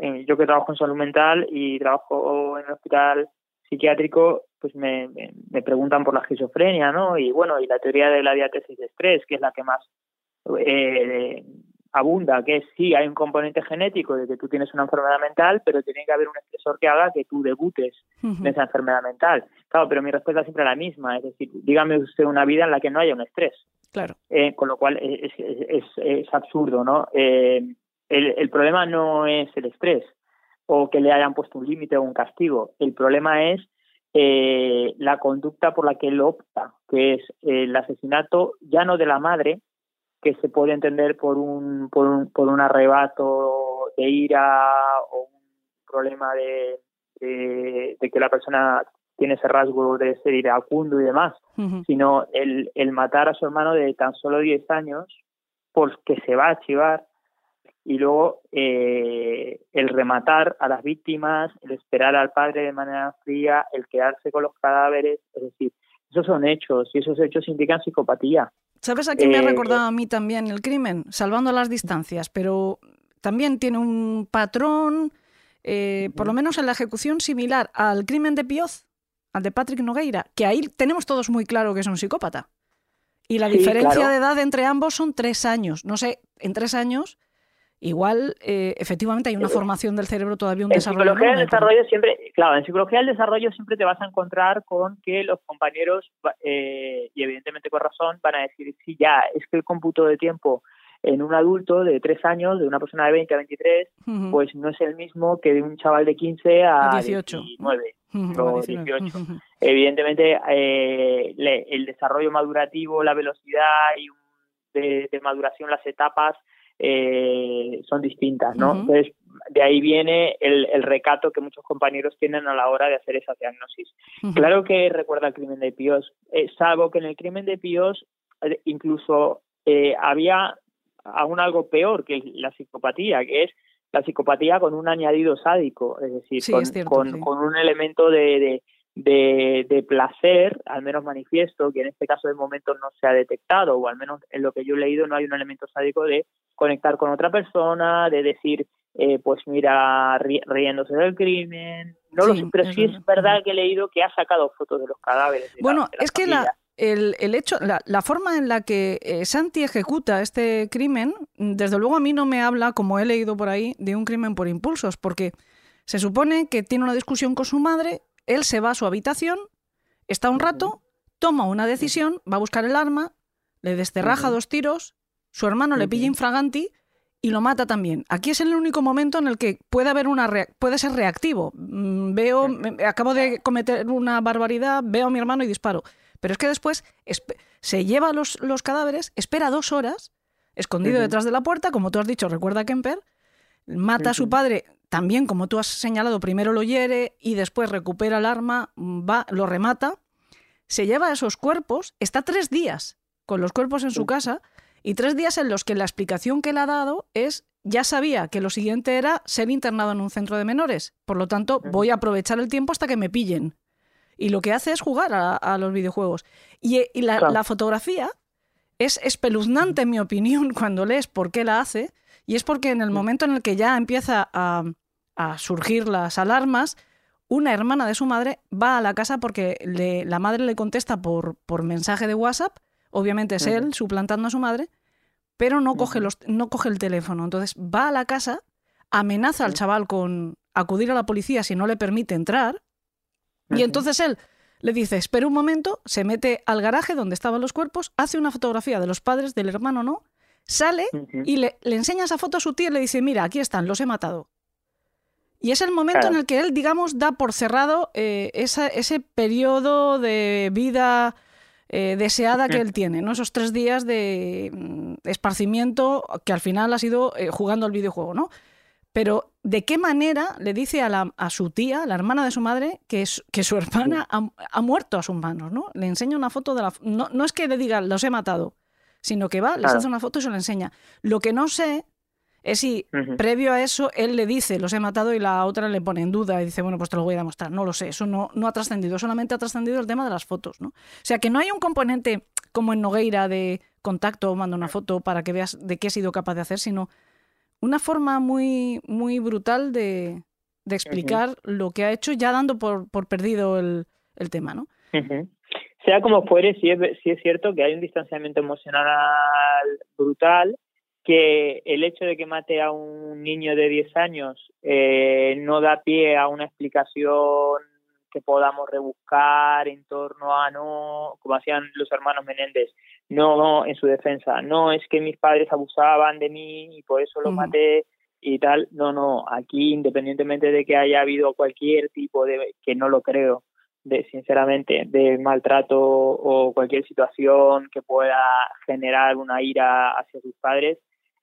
eh, yo que trabajo en salud mental y trabajo en un hospital psiquiátrico, pues me, me, preguntan por la esquizofrenia, ¿no? Y bueno, y la teoría de la diátesis de estrés, que es la que más eh, abunda, que es sí, hay un componente genético de que tú tienes una enfermedad mental, pero tiene que haber un estresor que haga que tú debutes en esa enfermedad mental. Claro, pero mi respuesta es siempre la misma, es decir, dígame usted una vida en la que no haya un estrés. Claro. Eh, con lo cual es, es, es, absurdo, ¿no? Eh, el, el problema no es el estrés o que le hayan puesto un límite o un castigo. El problema es eh, la conducta por la que él opta, que es el asesinato ya no de la madre, que se puede entender por un, por un, por un arrebato de ira o un problema de, de, que la persona tiene ese rasgo de ser iracundo y demás, sino el, el matar a su hermano de tan solo 10 años porque se va a chivar y luego eh, el rematar a las víctimas, el esperar al padre de manera fría, el quedarse con los cadáveres, es decir, esos son hechos y esos hechos indican psicopatía. ¿Sabes a quién me ha eh, recordado a mí también el crimen? Salvando las distancias, pero también tiene un patrón, eh, por lo menos en la ejecución, similar al crimen de Pioz, al de Patrick Nogueira, que ahí tenemos todos muy claro que es un psicópata. Y la diferencia de edad entre ambos son tres años. No sé, en tres años igual eh, efectivamente hay una formación del cerebro todavía un en desarrollo. Psicología del desarrollo siempre, claro, en psicología del desarrollo siempre te vas a encontrar con que los compañeros eh, y evidentemente con razón van a decir sí ya es que el cómputo de tiempo en un adulto de tres años, de una persona de 20 a 23, pues no es el mismo que de un chaval de 15 a, 18. 19 o 18. Evidentemente, eh, el desarrollo madurativo, la velocidad y de, de maduración, las etapas, eh, son distintas, ¿no? Entonces, de ahí viene el, el, recato que muchos compañeros tienen a la hora de hacer esa diagnosis. Claro que recuerda el crimen de Píos, eh, salvo que en el crimen de Píos eh, incluso eh, había aún algo peor que la psicopatía, que es la psicopatía con un añadido sádico, es decir, con, con, un elemento de, de, de, placer, al menos manifiesto, que en este caso de momento no se ha detectado, o al menos en lo que yo he leído no hay un elemento sádico de conectar con otra persona, de decir, eh, pues mira, riéndose del crimen. No lo sé, pero sí es verdad que he leído que ha sacado fotos de los cadáveres. bueno, es que la, el, el hecho, la, la forma en la que eh, Santi ejecuta este crimen, desde luego a mí no me habla, como he leído por ahí, de un crimen por impulsos, porque se supone que tiene una discusión con su madre, él se va a su habitación, está un rato, toma una decisión, va a buscar el arma, le desterraja dos tiros, su hermano le pilla infraganti y lo mata también. Aquí es el único momento en el que puede haber una puede ser reactivo. Mm, Veo, me- acabo de cometer una barbaridad, veo a mi hermano y disparo. Pero es que después se lleva los, los cadáveres, espera dos horas, escondido detrás de la puerta, como tú has dicho, recuerda a Kemper, mata a su padre, también como tú has señalado, primero lo hiere y después recupera el arma, va, lo remata, se lleva esos cuerpos, está tres días con los cuerpos en su casa y tres días en los que la explicación que le ha dado es ya sabía que lo siguiente era ser internado en un centro de menores, por lo tanto voy a aprovechar el tiempo hasta que me pillen. Y lo que hace es jugar a, a los videojuegos. Y, y la, Claro. la fotografía es espeluznante, en mi opinión, cuando lees por qué la hace. Y es porque en el momento en el que ya empieza a, a surgir las alarmas, una hermana de su madre va a la casa porque le- la madre le contesta por, por mensaje de WhatsApp. Obviamente es él suplantando a su madre, pero no coge, los, no coge el teléfono. Entonces va a la casa, amenaza al chaval con acudir a la policía si no le permite entrar. Y entonces él le dice, espera un momento, se mete al garaje donde estaban los cuerpos, hace una fotografía de los padres, del hermano no, sale y le, le enseña esa foto a su tía y le dice, mira, aquí están, los he matado. Y es el momento Claro. en el que él, digamos, da por cerrado eh, esa- ese periodo de vida eh, deseada que él tiene, ¿no? Esos tres días de mm, esparcimiento que al final ha sido eh, jugando al videojuego, ¿no? Pero ¿de qué manera le dice a, la- a su tía, la hermana de su madre, que, es, que su hermana ha, ha muerto a sus manos, ¿no? Le enseña una foto de la... No, no es que le diga, los he matado, sino que va, les Claro. hace una foto y se la enseña. Lo que no sé es si previo a eso él le dice, los he matado y la otra le pone en duda y dice, bueno, pues te lo voy a demostrar. No lo sé, eso no, no ha trascendido, solamente ha trascendido el tema de las fotos, ¿no? O sea, que no hay un componente como en Nogueira de contacto, manda una foto para que veas de qué he sido capaz de hacer, sino una forma muy, muy brutal de, de explicar lo que ha hecho ya dando por, por perdido el, el tema, ¿no? Sea como fuere, sí es, sí es cierto que hay un distanciamiento emocional brutal, que el hecho de que mate a un niño de 10 años eh, no da pie a una explicación que podamos rebuscar en torno a no, como hacían los hermanos Menéndez, no, no, en su defensa, no es que mis padres abusaban de mí y por eso los Ujú. maté y tal, no, no, aquí independientemente de que haya habido cualquier tipo de, que no lo creo, de sinceramente, de maltrato o cualquier situación que pueda generar una ira hacia sus padres,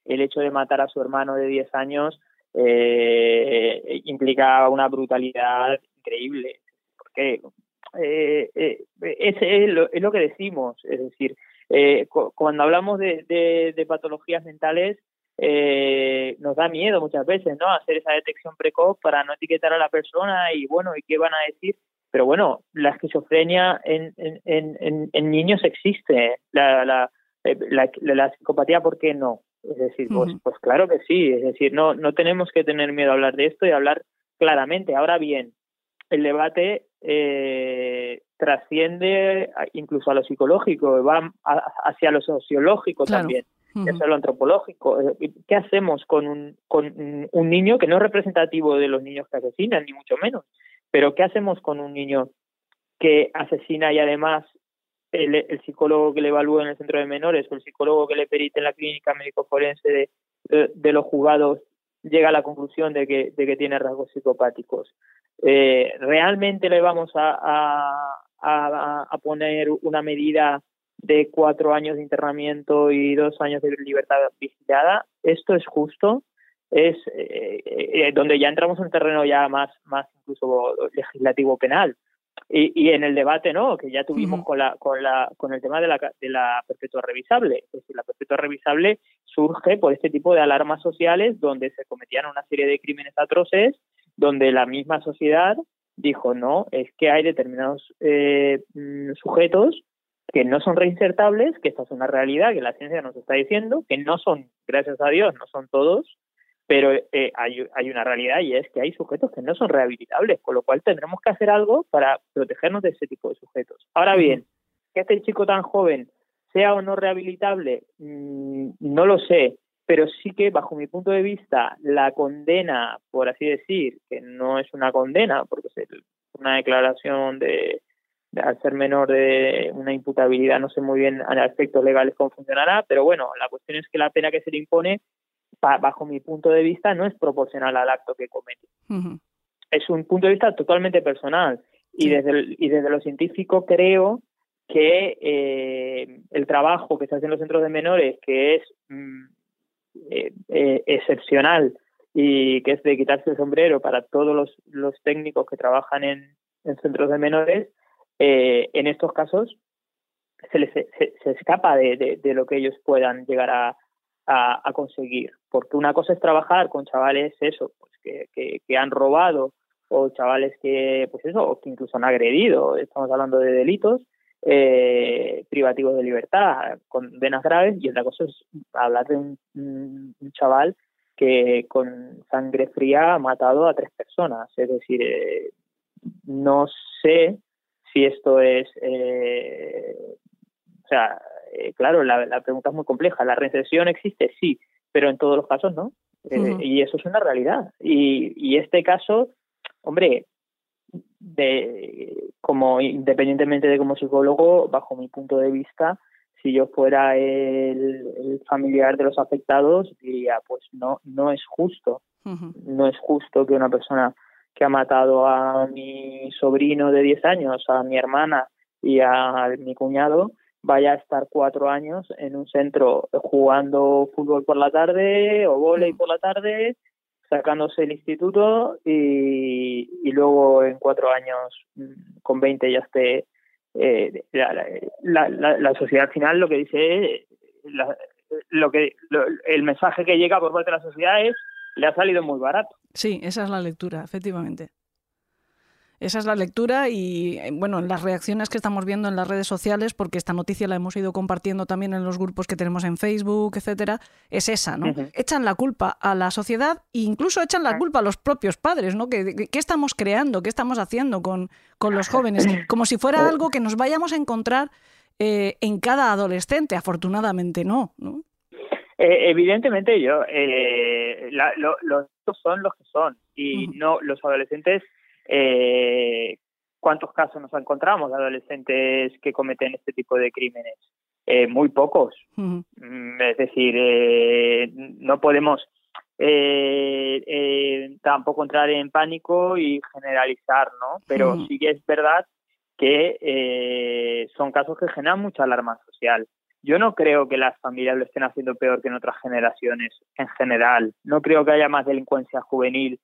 el hecho de matar a su hermano de 10 años eh, implica una brutalidad increíble. Porque eh, eh, es, lo, es lo que decimos, es decir, eh, cu- cuando hablamos de, de, patologías mentales, eh, nos da miedo muchas veces, ¿no? Hacer esa detección precoz para no etiquetar a la persona y bueno, ¿y qué van a decir? Pero bueno, la esquizofrenia en, en, en, en- en niños existe, la, la, eh, la, la psicopatía, ¿por qué no? Es decir, pues, pues claro que sí, es decir, no, no tenemos que tener miedo a hablar de esto y hablar claramente. Ahora bien, el debate eh, trasciende incluso a lo psicológico, va a- hacia lo sociológico Claro. también, hacia lo antropológico. Eh, ¿Qué hacemos con un, con un niño que no es representativo de los niños que asesinan, ni mucho menos? Pero ¿qué hacemos con un niño que asesina y además el, el psicólogo que le evalúa en el centro de menores o el psicólogo que le perite en la clínica médico-forense de, de, los juzgados llega a la conclusión de que, tiene rasgos psicopáticos. Eh, ¿Realmente le vamos a, poner una medida de cuatro años de internamiento y dos años de libertad vigilada? ¿Esto es justo? Es eh, eh, donde ya entramos en terreno ya más incluso legislativo penal. Y, y en el debate no que ya tuvimos con la con la con el tema de la de la perpetua revisable. Es decir la perpetua revisable surge por este tipo de alarmas sociales donde se cometían una serie de crímenes atroces donde la misma sociedad dijo no es que hay determinados eh, mm, sujetos que no son reinsertables que esta es una realidad que la ciencia nos está diciendo que no son gracias a Dios no son todos pero eh, hay, hay una realidad y es que hay sujetos que no son rehabilitables, con lo cual tendremos que hacer algo para protegernos de ese tipo de sujetos. Ahora bien, que este chico tan joven sea o no rehabilitable, mm, no lo sé, pero sí que bajo mi punto de vista la condena, por así decir, que no es una condena, porque es una declaración de, al ser menor de una imputabilidad, no sé muy bien a aspectos legales cómo funcionará, pero bueno, la cuestión es que la pena que se le impone, bajo mi punto de vista, no es proporcional al acto que comete. Es un punto de vista totalmente personal. Y, desde, y desde lo científico creo que eh, el trabajo que se hace en los centros de menores, que es mm, eh, eh, excepcional y que es de quitarse el sombrero para todos los, los técnicos que trabajan en, centros de menores, en estos casos se les se, escapa de, de, lo que ellos puedan llegar a, a, conseguir. Porque una cosa es trabajar con chavales, eso, pues que, que, han robado o chavales que, pues eso, que incluso han agredido, estamos hablando de delitos, eh, privativos de libertad, con venas graves, y otra cosa es hablar de un, chaval que con sangre fría ha matado a tres personas. Es decir, eh, no sé si esto es. Eh, o sea, eh, claro, la, la, pregunta es muy compleja. ¿La recesión existe? Sí, pero en todos los casos no. Y eso es una realidad. Y, y este caso, hombre, de como independientemente de como psicólogo, bajo mi punto de vista, si yo fuera el, familiar de los afectados, diría, pues no, no es justo. No es justo que una persona que ha matado a mi sobrino de 10 años, a mi hermana y a mi cuñado, vaya a estar cuatro años en un centro jugando fútbol por la tarde o volei por la tarde sacándose el instituto y, y luego en cuatro años mm, con 20 ya esté eh, la, la, la, sociedad final lo que dice lo que el mensaje que llega por parte de la sociedad es le ha salido muy barato sí esa es la lectura efectivamente esa es la lectura y, eh, bueno, las reacciones que estamos viendo en las redes sociales, porque esta noticia la hemos ido compartiendo también en los grupos que tenemos en Facebook, etcétera, es esa, ¿no? Echan la culpa a la sociedad e incluso echan la culpa a los propios padres, ¿no? ¿Qué, estamos creando? ¿Qué estamos haciendo con, con los jóvenes? Como si fuera algo que nos vayamos a encontrar eh, en cada adolescente. Afortunadamente no, ¿no? Eh, evidentemente yo, los son los que son y no los adolescentes eh, ¿Cuántos casos nos encontramos de adolescentes que cometen este tipo de crímenes? Eh, muy pocos. Mm, es decir, eh, no podemos eh, tampoco entrar en pánico y generalizar, ¿no? Pero sí que es verdad que son casos que generan mucha alarma social. Yo no creo que las familias lo estén haciendo peor que en otras generaciones en general. No creo que haya más delincuencia juvenil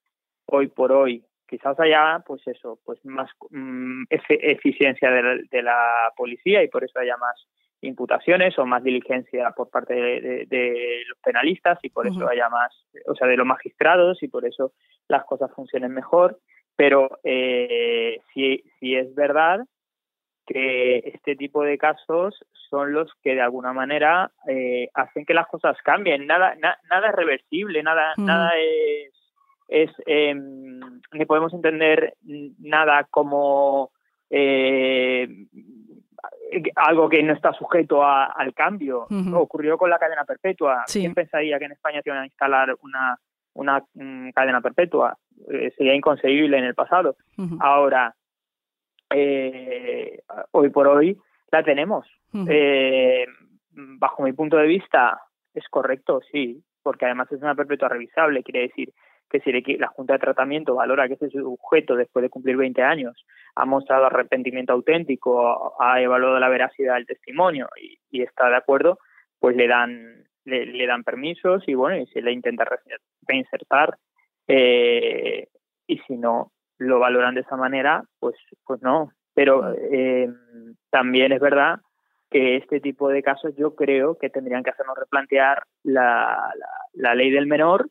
hoy por hoy quizás haya, pues eso, pues más mm, eficiencia de la, policía y por eso haya más imputaciones o más diligencia por parte de, los penalistas y por eso haya más, o sea, de los magistrados y por eso las cosas funcionen mejor. Pero eh, sí, es verdad que este tipo de casos son los que de alguna manera eh, hacen que las cosas cambien. Nada, nada es reversible, nada, nada es es eh, ni podemos entender nada como eh, algo que no está sujeto al cambio. Ocurrió con la cadena perpetua. ¿Quién pensaría que en España se iban a instalar una, una mm, cadena perpetua? Eh, sería inconcebible en el pasado. Ahora, eh, hoy por hoy la tenemos. Bajo mi punto de vista, es correcto, sí, porque además es una perpetua revisable, quiere decir que si la Junta de Tratamiento valora que ese sujeto, después de cumplir 20 años, ha mostrado arrepentimiento auténtico, ha evaluado la veracidad del testimonio y, está de acuerdo, pues le dan le, dan permisos y bueno, y se le intenta reinsertar eh, y si no lo valoran de esa manera, pues pues no. Pero eh, también es verdad que este tipo de casos yo creo que tendrían que hacernos replantear la, la ley del menor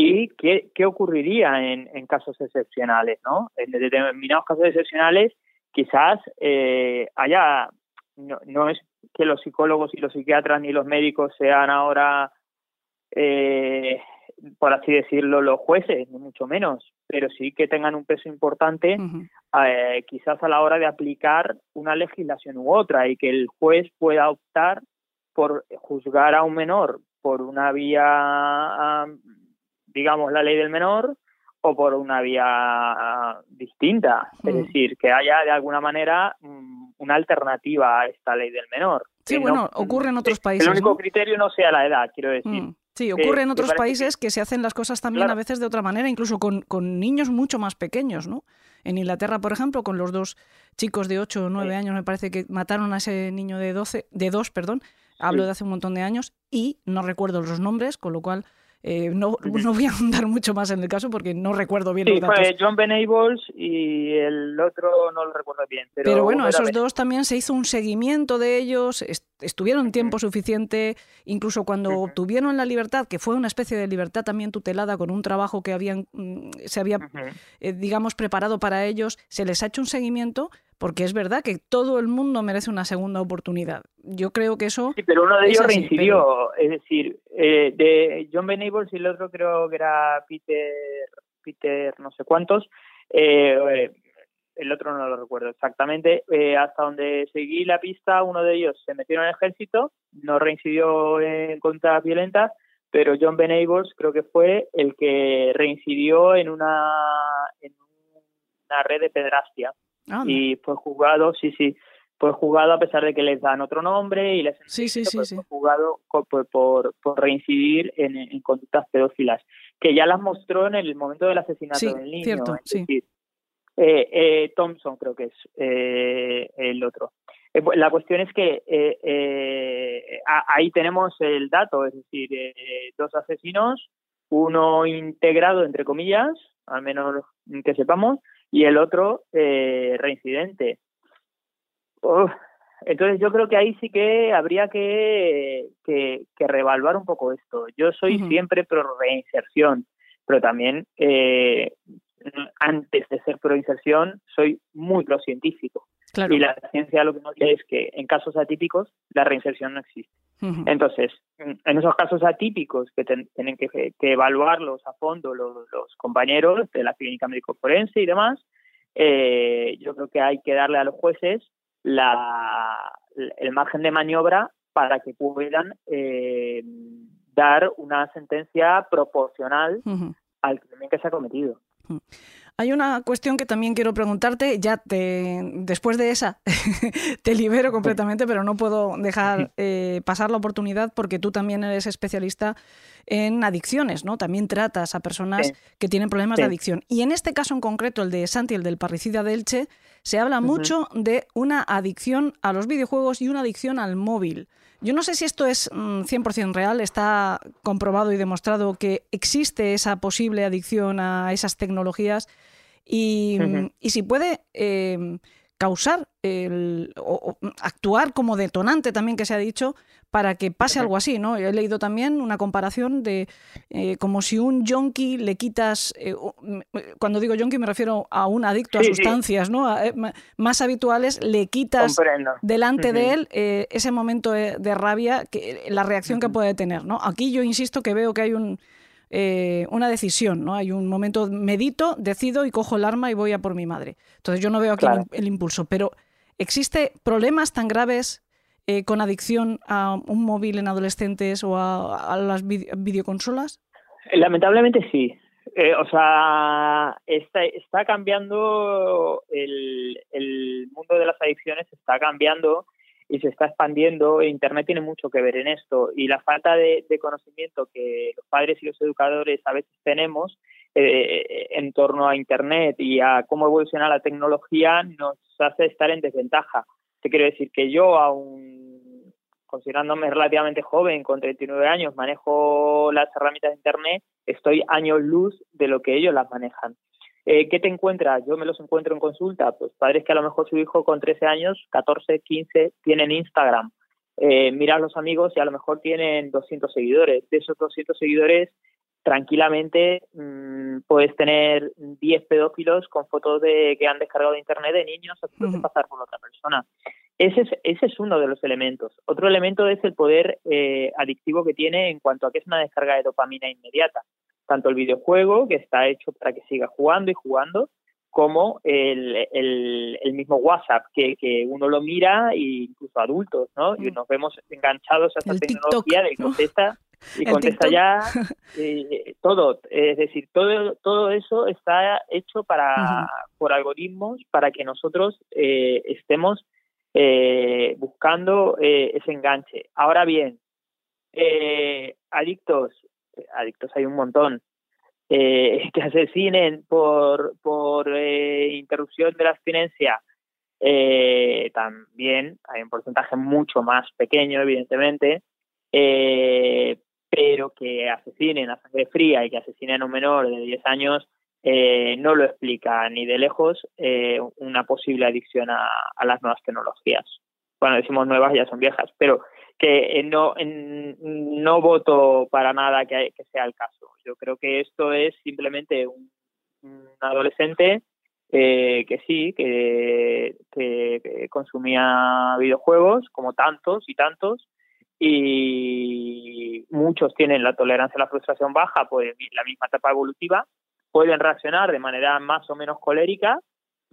y qué, qué ocurriría en, en, casos excepcionales, ¿no? En determinados casos excepcionales quizás eh, haya, no, no, es que los psicólogos y los psiquiatras ni los médicos sean ahora eh, por así decirlo, los jueces, ni mucho menos, pero sí que tengan un peso importante eh, quizás a la hora de aplicar una legislación u otra y que el juez pueda optar por juzgar a un menor por una vía, digamos, la ley del menor o por una vía distinta. Es decir, que haya de alguna manera mm, una alternativa a esta ley del menor. Sí, bueno, ocurre en otros países. El único criterio no sea la edad, quiero decir. Mm. Sí, ocurre en otros países que... se hacen las cosas también a veces de otra manera, incluso con, con, niños mucho más pequeños, ¿no? En Inglaterra, por ejemplo, con los dos chicos de 8 o 9 años, me parece que mataron a ese niño de 12, de 2, perdón, hablo de hace un montón de años, y no recuerdo los nombres, con lo cual eh, no, no, voy a ahondar mucho más en el caso porque no recuerdo bien sí, los datos. fue John Benables y el otro no lo recuerdo bien. Pero, bueno, esos dos también se hizo un seguimiento de ellos, estuvieron tiempo suficiente, incluso cuando obtuvieron la libertad, que fue una especie de libertad también tutelada con un trabajo que habían mm, se había, eh, digamos, preparado para ellos, se les ha hecho un seguimiento porque es verdad que todo el mundo merece una segunda oportunidad. Yo creo que eso... Sí, pero uno de ellos reincidió, es decir, eh, de John Benables y el otro creo que era Peter, Peter no sé cuántos, eh, el otro no lo recuerdo exactamente, eh, hasta donde seguí la pista, uno de ellos se metió en el ejército, no reincidió en contra violentas, pero John Benables creo que fue el que reincidió en una, en una red de pedrastia y fue juzgado, sí, sí, fue juzgado a pesar de que les dan otro nombre y les sí, sí, sí, fue juzgado por, por, reincidir en, conductas pedófilas, que ya las mostró en el momento del asesinato del niño. Cierto, sí. eh, eh, Thompson creo que es eh, el otro. Eh, la cuestión es que ahí tenemos el dato, es decir, dos asesinos, uno integrado entre comillas, al menos que sepamos, y el otro eh, reincidente. entonces yo creo que ahí sí que habría que, que, revaluar un poco esto. Yo soy siempre pro reinserción, pero también eh, antes de ser pro inserción soy muy pro científico. Y la ciencia lo que nos dice es que en casos atípicos la reinserción no existe. Entonces, en esos casos atípicos que tienen que, evaluarlos a fondo los, compañeros de la clínica médico forense y demás, eh, yo creo que hay que darle a los jueces la, el margen de maniobra para que puedan eh, dar una sentencia proporcional al crimen que se ha cometido. Hay una cuestión que también quiero preguntarte, ya te, después de esa te libero completamente, pero no puedo dejar eh, pasar la oportunidad porque tú también eres especialista en adicciones, ¿no? También tratas a personas que tienen problemas de adicción. Y en este caso en concreto, el de Santi, el del parricida de Elche, se habla mucho de una adicción a los videojuegos y una adicción al móvil. Yo no sé si esto es 100% mm, real, está comprobado y demostrado que existe esa posible adicción a esas tecnologías y, si puede em, causar el, o, actuar como detonante también que se ha dicho para que pase algo así, ¿no? He leído también una comparación de eh, como si un yonki le quitas, eh, cuando digo yonki me refiero a un adicto a sustancias, ¿no? Eh, más habituales, le quitas delante de él ese momento de, rabia, que, la reacción que puede tener, ¿no? Aquí yo insisto que veo que hay un eh, una decisión, ¿no? Hay un momento, medito, decido y cojo el arma y voy a por mi madre. Entonces yo no veo aquí el, impulso, pero ¿existe problemas tan graves eh, con adicción a un móvil en adolescentes o a, las videoconsolas? Lamentablemente sí. Eh, o sea, está, está cambiando el, mundo de las adicciones, está cambiando y se está expandiendo. Internet tiene mucho que ver en esto y la falta de, conocimiento que los padres y los educadores a veces tenemos eh, en torno a Internet y a cómo evoluciona la tecnología nos hace estar en desventaja. Te quiero decir que yo, aún considerándome relativamente joven, con 39 años, manejo las herramientas de Internet, estoy años luz de lo que ellos las manejan. Eh, ¿Qué te encuentras? Yo me los encuentro en consulta, pues padres que a lo mejor su hijo con 13 años, 14, 15, tienen Instagram. Eh, los amigos y a lo mejor tienen 200 seguidores. De esos 200 seguidores, tranquilamente mm, puedes tener 10 pedófilos con fotos de que han descargado de internet de niños haciéndose pasar por otra persona. ese es, ese es uno de los elementos. Otro elemento es el poder eh, adictivo que tiene en cuanto a que es una descarga de dopamina inmediata. Tanto el videojuego, que está hecho para que siga jugando y jugando, como el, el, mismo WhatsApp, que, que, uno lo mira, e incluso adultos, ¿no? Y nos vemos enganchados a esta tecnología de contesta y contesta ya todo. Es decir, todo, todo eso está hecho para, por algoritmos para que nosotros eh, estemos eh, buscando eh, ese enganche. Ahora bien, eh, adictos, adictos hay un montón. Eh, que asesinen por, por eh, interrupción de la abstinencia, eh, también hay un porcentaje mucho más pequeño, evidentemente, pero que asesinen a sangre fría y que asesinen a un menor de 10 años no lo explica ni de lejos una posible adicción a, las nuevas tecnologías. Bueno, decimos nuevas, ya son viejas, pero que no, no voto para nada que, sea el caso. Yo creo que esto es simplemente un, adolescente eh, que sí, que, consumía videojuegos, como tantos y tantos, y muchos tienen la tolerancia a la frustración baja, pues la misma etapa evolutiva, pueden reaccionar de manera más o menos colérica,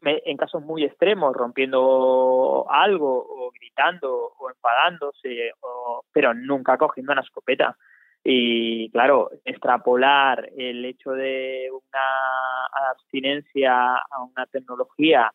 en casos muy extremos, rompiendo algo o gritando o enfadándose, pero nunca cogiendo una escopeta. Y claro, extrapolar el hecho de una abstinencia a una tecnología,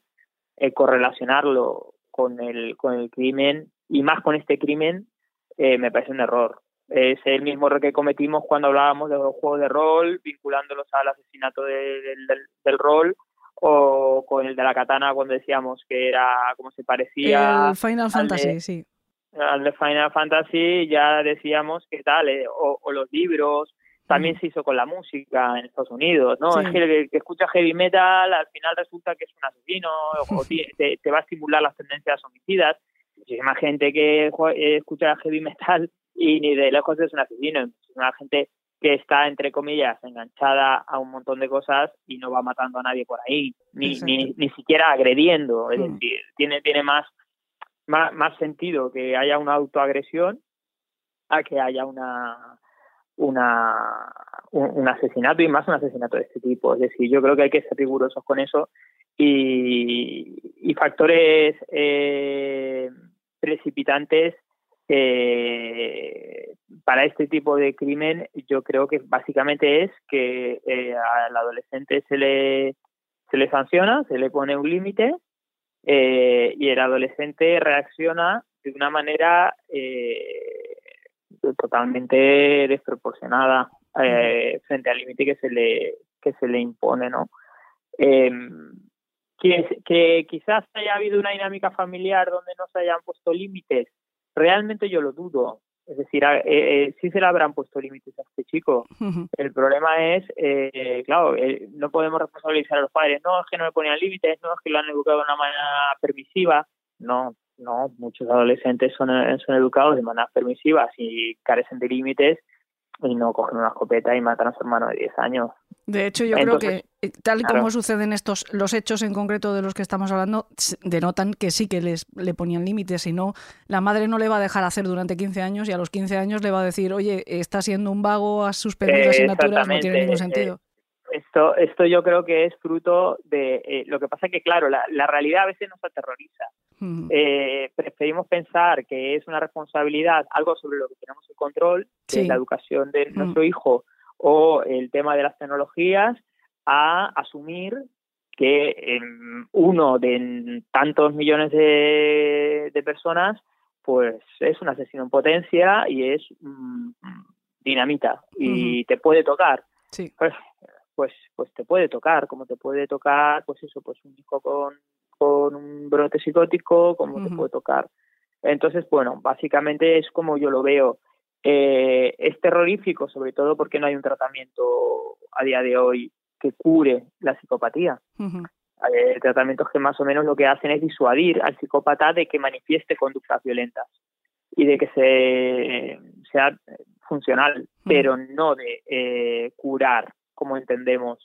eh, correlacionarlo con el, con el crimen y más con este crimen, eh, me parece un error. Es el mismo error que cometimos cuando hablábamos de los juegos de rol, vinculándolos al asesinato del rol o con el de la katana cuando decíamos que era como se parecía el Final Fantasy, sí. Al de Final Fantasy ya decíamos que tal, eh, o, los libros, también se hizo con la música en Estados Unidos, ¿no? Es que el que escucha heavy metal al final resulta que es un asesino o te, te va a estimular las tendencias homicidas. Muchísima gente que eh, escucha heavy metal y ni de lejos es un asesino, muchísima gente que está, entre comillas, enganchada a un montón de cosas y no va matando a nadie por ahí, ni, ni, ni, siquiera agrediendo. Es hmm. decir, tiene, tiene más, más, más sentido que haya una autoagresión a que haya una, una un, asesinato y más un asesinato de este tipo. Es decir, yo creo que hay que ser rigurosos con eso y, y factores eh, precipitantes eh, para este tipo de crimen yo creo que básicamente es que eh, al adolescente se le se le sanciona, se le pone un límite eh, y el adolescente reacciona de una manera totalmente desproporcionada frente al límite que se le que se le impone, ¿no? Que, que quizás haya habido una dinámica familiar donde no se hayan puesto límites Realmente yo lo dudo. Es decir, eh, eh, sí se le habrán puesto límites a este chico. El problema es, eh, claro, eh, no podemos responsabilizar a los padres. No, es que no le ponían límites, no, es que lo han educado de una manera permisiva. No, no, muchos adolescentes son, son educados de manera permisiva y carecen de límites y no cogen una escopeta y matan a su hermano de 10 años. De hecho, yo creo que eh, tal y como suceden estos, los hechos en concreto de los que estamos hablando, denotan que sí que les le ponían límites, si no, la madre no le va a dejar hacer durante 15 años y a los 15 años le va a decir, oye, está siendo un vago, has suspendido asignaturas, no tiene ningún sentido. Eh, esto, esto yo creo que es fruto de eh, lo que pasa que, claro, la, la realidad a veces nos aterroriza. Eh, preferimos pensar que es una responsabilidad, algo sobre lo que tenemos el control, la educación de nuestro hijo o el tema de las tecnologías, a asumir que uno de tantos millones de, personas pues es un asesino en potencia y es mm, dinamita y te puede tocar. Pues, pues, pues te puede tocar, como te puede tocar, pues eso, pues un hijo con con un brote psicótico, como te puede tocar. Entonces, bueno, básicamente es como yo lo veo. Eh, es terrorífico, sobre todo porque no hay un tratamiento a día de hoy que cure la psicopatía. Hay tratamientos que más o menos lo que hacen es disuadir al psicópata de que manifieste conductas violentas y de que se sea funcional, pero no de eh, curar como entendemos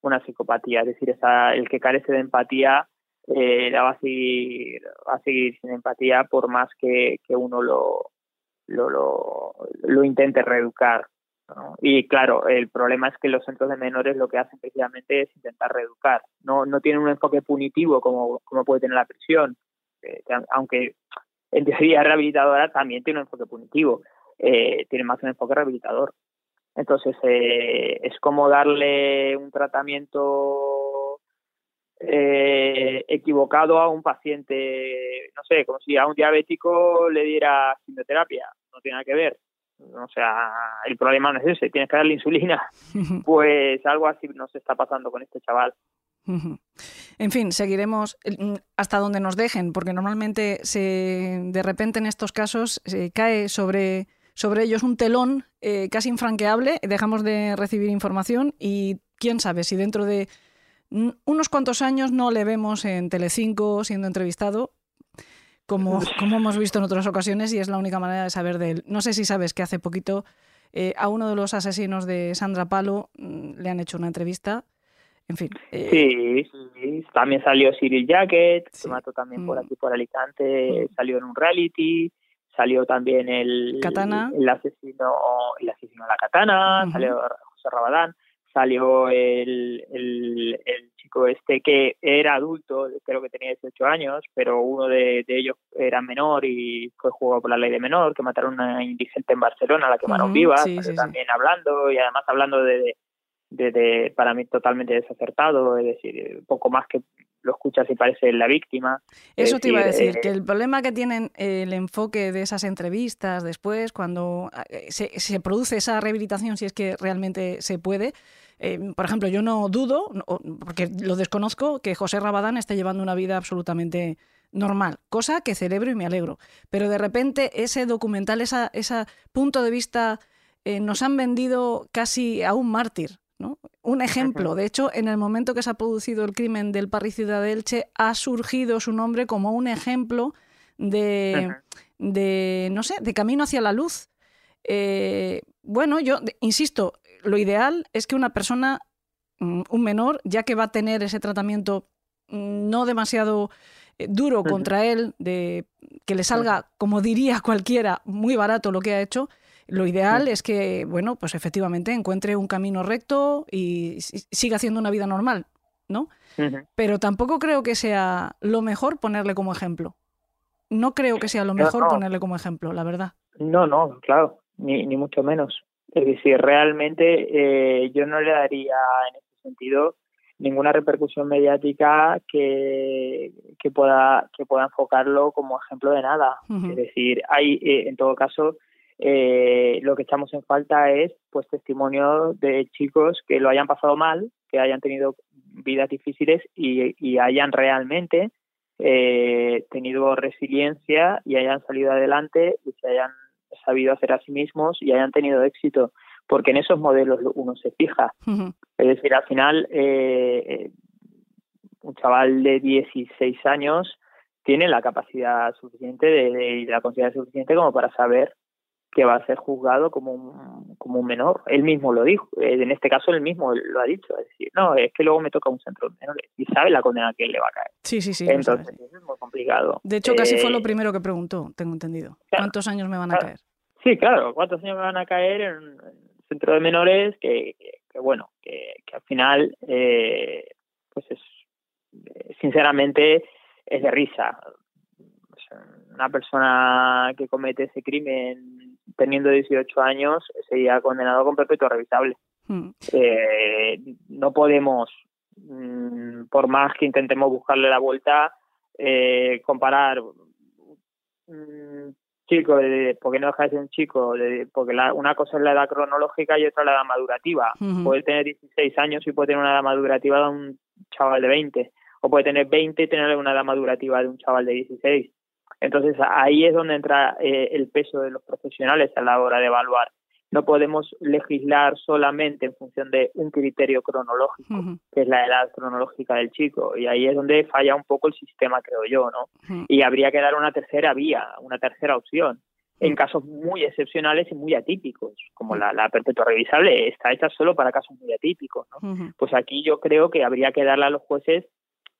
una psicopatía. Es decir, el que carece de empatía eh, la va a seguir sin empatía por más que, uno lo, lo, lo, lo intente reeducar. ¿no? Y claro, el problema es que los centros de menores lo que hacen precisamente es intentar reeducar. No, no tienen un enfoque punitivo como, como puede tener la prisión, eh, aunque en teoría rehabilitadora también tiene un enfoque punitivo, eh, tiene más un enfoque rehabilitador. Entonces, eh, es como darle un tratamiento eh, equivocado a un paciente, no sé, como si a un diabético le diera quimioterapia, no tiene nada que ver. O sea, el problema no es ese, tienes que darle insulina. Pues algo así nos está pasando con este chaval. En fin, seguiremos mm, hasta donde nos dejen, porque normalmente se, de repente en estos casos se cae sobre, sobre ellos un telón eh, casi infranqueable, dejamos de recibir información y quién sabe si dentro de unos cuantos años no le vemos en Telecinco siendo entrevistado, como, como hemos visto en otras ocasiones, y es la única manera de saber de él. No sé si sabes que hace poquito eh, a uno de los asesinos de Sandra Palo mm, le han hecho una entrevista en fin. Eh, sí, sí, también salió Cyril Jacket, se mató también por mm. aquí, por Alicante, mm. salió en un reality, salió también el, Katana. el asesino el asesino de la Katana, salió José Rabadán, salió el, el, chico este que era adulto, creo que tenía 18 años, pero uno de, ellos era menor y fue jugado por la ley de menor, que mataron a una indigente en Barcelona, la quemaron viva, también hablando y además hablando de de, para mí totalmente desacertado, es decir, poco más que lo escuchas y parece la víctima. Eso te iba a decir, que eh, el problema que tienen el enfoque de esas entrevistas después, cuando eh, se, produce esa rehabilitación, si es que realmente se puede, eh, por ejemplo, yo no dudo, porque lo desconozco, que José Rabadán esté llevando una vida absolutamente normal, cosa que celebro y me alegro. Pero de repente ese documental, ese esa punto de vista, nos han vendido casi a un mártir. Un ejemplo, de hecho, en el momento que se ha producido el crimen del parricida de Elche, ha surgido su nombre como un ejemplo de, de no sé, de camino hacia la luz. Eh, bueno, yo insisto, lo ideal es que una persona, mm, un menor, ya que va a tener ese tratamiento mm, no demasiado eh, duro contra él, de que le salga, como diría cualquiera, muy barato lo que ha hecho, lo ideal es que, bueno, pues efectivamente encuentre un camino recto y siga haciendo una vida normal, ¿no? Pero tampoco creo que sea lo mejor ponerle como ejemplo. No creo que sea lo mejor ponerle como ejemplo, la verdad. No, no, claro, ni, ni mucho menos. Es decir, realmente eh, yo no le daría en ese sentido ninguna repercusión mediática que, que pueda que pueda enfocarlo como ejemplo de nada. Es decir, hay eh, en todo caso eh, lo que echamos en falta es pues testimonio de chicos que lo hayan pasado mal, que hayan tenido vidas difíciles y, hayan realmente eh, tenido resiliencia y hayan salido adelante y se hayan sabido hacer a sí mismos y hayan tenido éxito, porque en esos modelos uno se fija. Es decir, al final, eh, un chaval de 16 años tiene la capacidad suficiente de, y la conciencia suficiente como para saber que va a ser juzgado como un, como un menor. Él mismo lo dijo, eh, en este caso él mismo lo ha dicho, es decir, no, es que luego me toca un centro de menores y sabe la condena que le va a caer. Sí, sí, sí. Entonces es muy complicado. De hecho, casi fue lo eh, primero que preguntó, tengo entendido. ¿Cuántos años me van a caer? Sí, claro, ¿cuántos años me van a caer en un centro de menores que, que, bueno, que, que, al final, eh, pues es, sinceramente, es de risa. una persona que comete ese crimen teniendo 18 años, sería condenado con perpetuo revisable. Hmm. Eh, no podemos, mm, por más que intentemos buscarle la vuelta, eh, comparar un chico, de, porque no deja de ser un chico, porque la, una cosa es la edad cronológica y otra la edad madurativa. Puede tener 16 años y puede tener una edad madurativa de un chaval de 20, o puede tener 20 y tener una edad madurativa de un chaval de 16. Entonces ahí es donde entra eh, el peso de los profesionales a la hora de evaluar. No podemos legislar solamente en función de un criterio cronológico, que es la edad cronológica del chico, y ahí es donde falla un poco el sistema, creo yo, ¿no? Y habría que dar una tercera vía, una tercera opción, en casos muy excepcionales y muy atípicos, como la, la perpetua revisable está hecha solo para casos muy atípicos, ¿no? Pues aquí yo creo que habría que darle a los jueces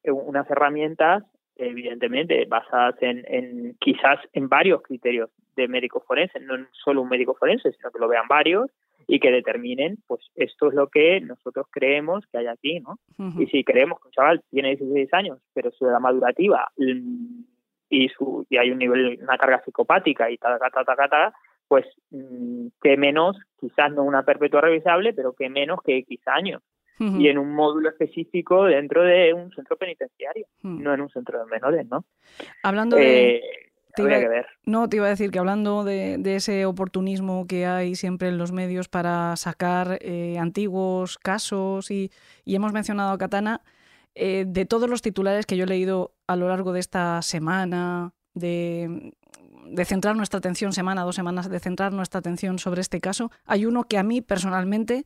eh, unas herramientas, evidentemente, basadas en, en quizás en varios criterios de médico forense, no solo un médico forense, sino que lo vean varios y que determinen, pues esto es lo que nosotros creemos que hay aquí, ¿no? Y si creemos que un chaval tiene 16 años, pero su edad madurativa mm, y su y hay un nivel, una carga psicopática y tal, tal, tal, tal, tal, pues mm, que menos, quizás no una perpetua revisable, pero que menos que X años. Y en un módulo específico dentro de un centro penitenciario, no en un centro de menores, ¿no? Hablando de... Eh, te habría iba- que ver. No, te iba a decir que hablando de, de ese oportunismo que hay siempre en los medios para sacar eh, antiguos casos y, y hemos mencionado a Katana, eh, de todos los titulares que yo he leído a lo largo de esta semana, de, de centrar nuestra atención, semana, dos semanas, de centrar nuestra atención sobre este caso, hay uno que a mí personalmente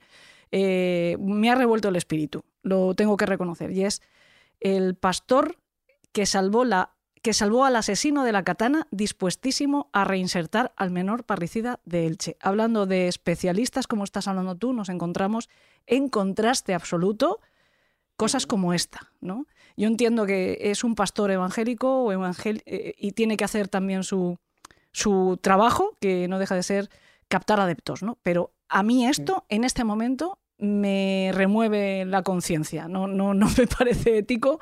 eh, me ha revuelto el espíritu, lo tengo que reconocer, y es el pastor que salvó la que salvó al asesino de la katana dispuestísimo a reinsertar al menor parricida de Elche. Hablando de especialistas como estás hablando tú, nos encontramos en contraste absoluto cosas como esta, ¿no? Yo entiendo que es un pastor evangélico o evangel- eh, y tiene que hacer también su, su trabajo, que no deja de ser captar adeptos, ¿no? Pero a mí esto, en este momento, me remueve la conciencia. No, no, no me parece ético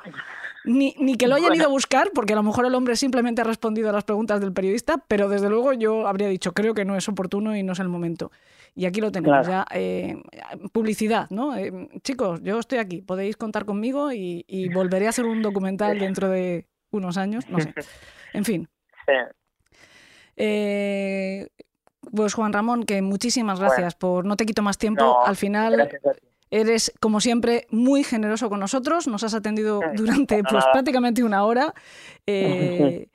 ni, ni que lo hayan Bueno. ido a buscar, porque a lo mejor el hombre simplemente ha respondido a las preguntas del periodista, pero desde luego yo habría dicho, creo que no es oportuno y no es el momento. Y aquí lo tenemos, Claro. ya eh, publicidad, ¿no? Eh, chicos, yo estoy aquí, podéis contar conmigo y, y volveré a hacer un documental dentro de unos años, no sé. En fin, eh, pues Juan Ramón, que muchísimas Bueno. gracias por, no te quito más tiempo, No, al final. Eres, como siempre, muy generoso con nosotros. Nos has atendido durante nada. pues, prácticamente una hora. eh,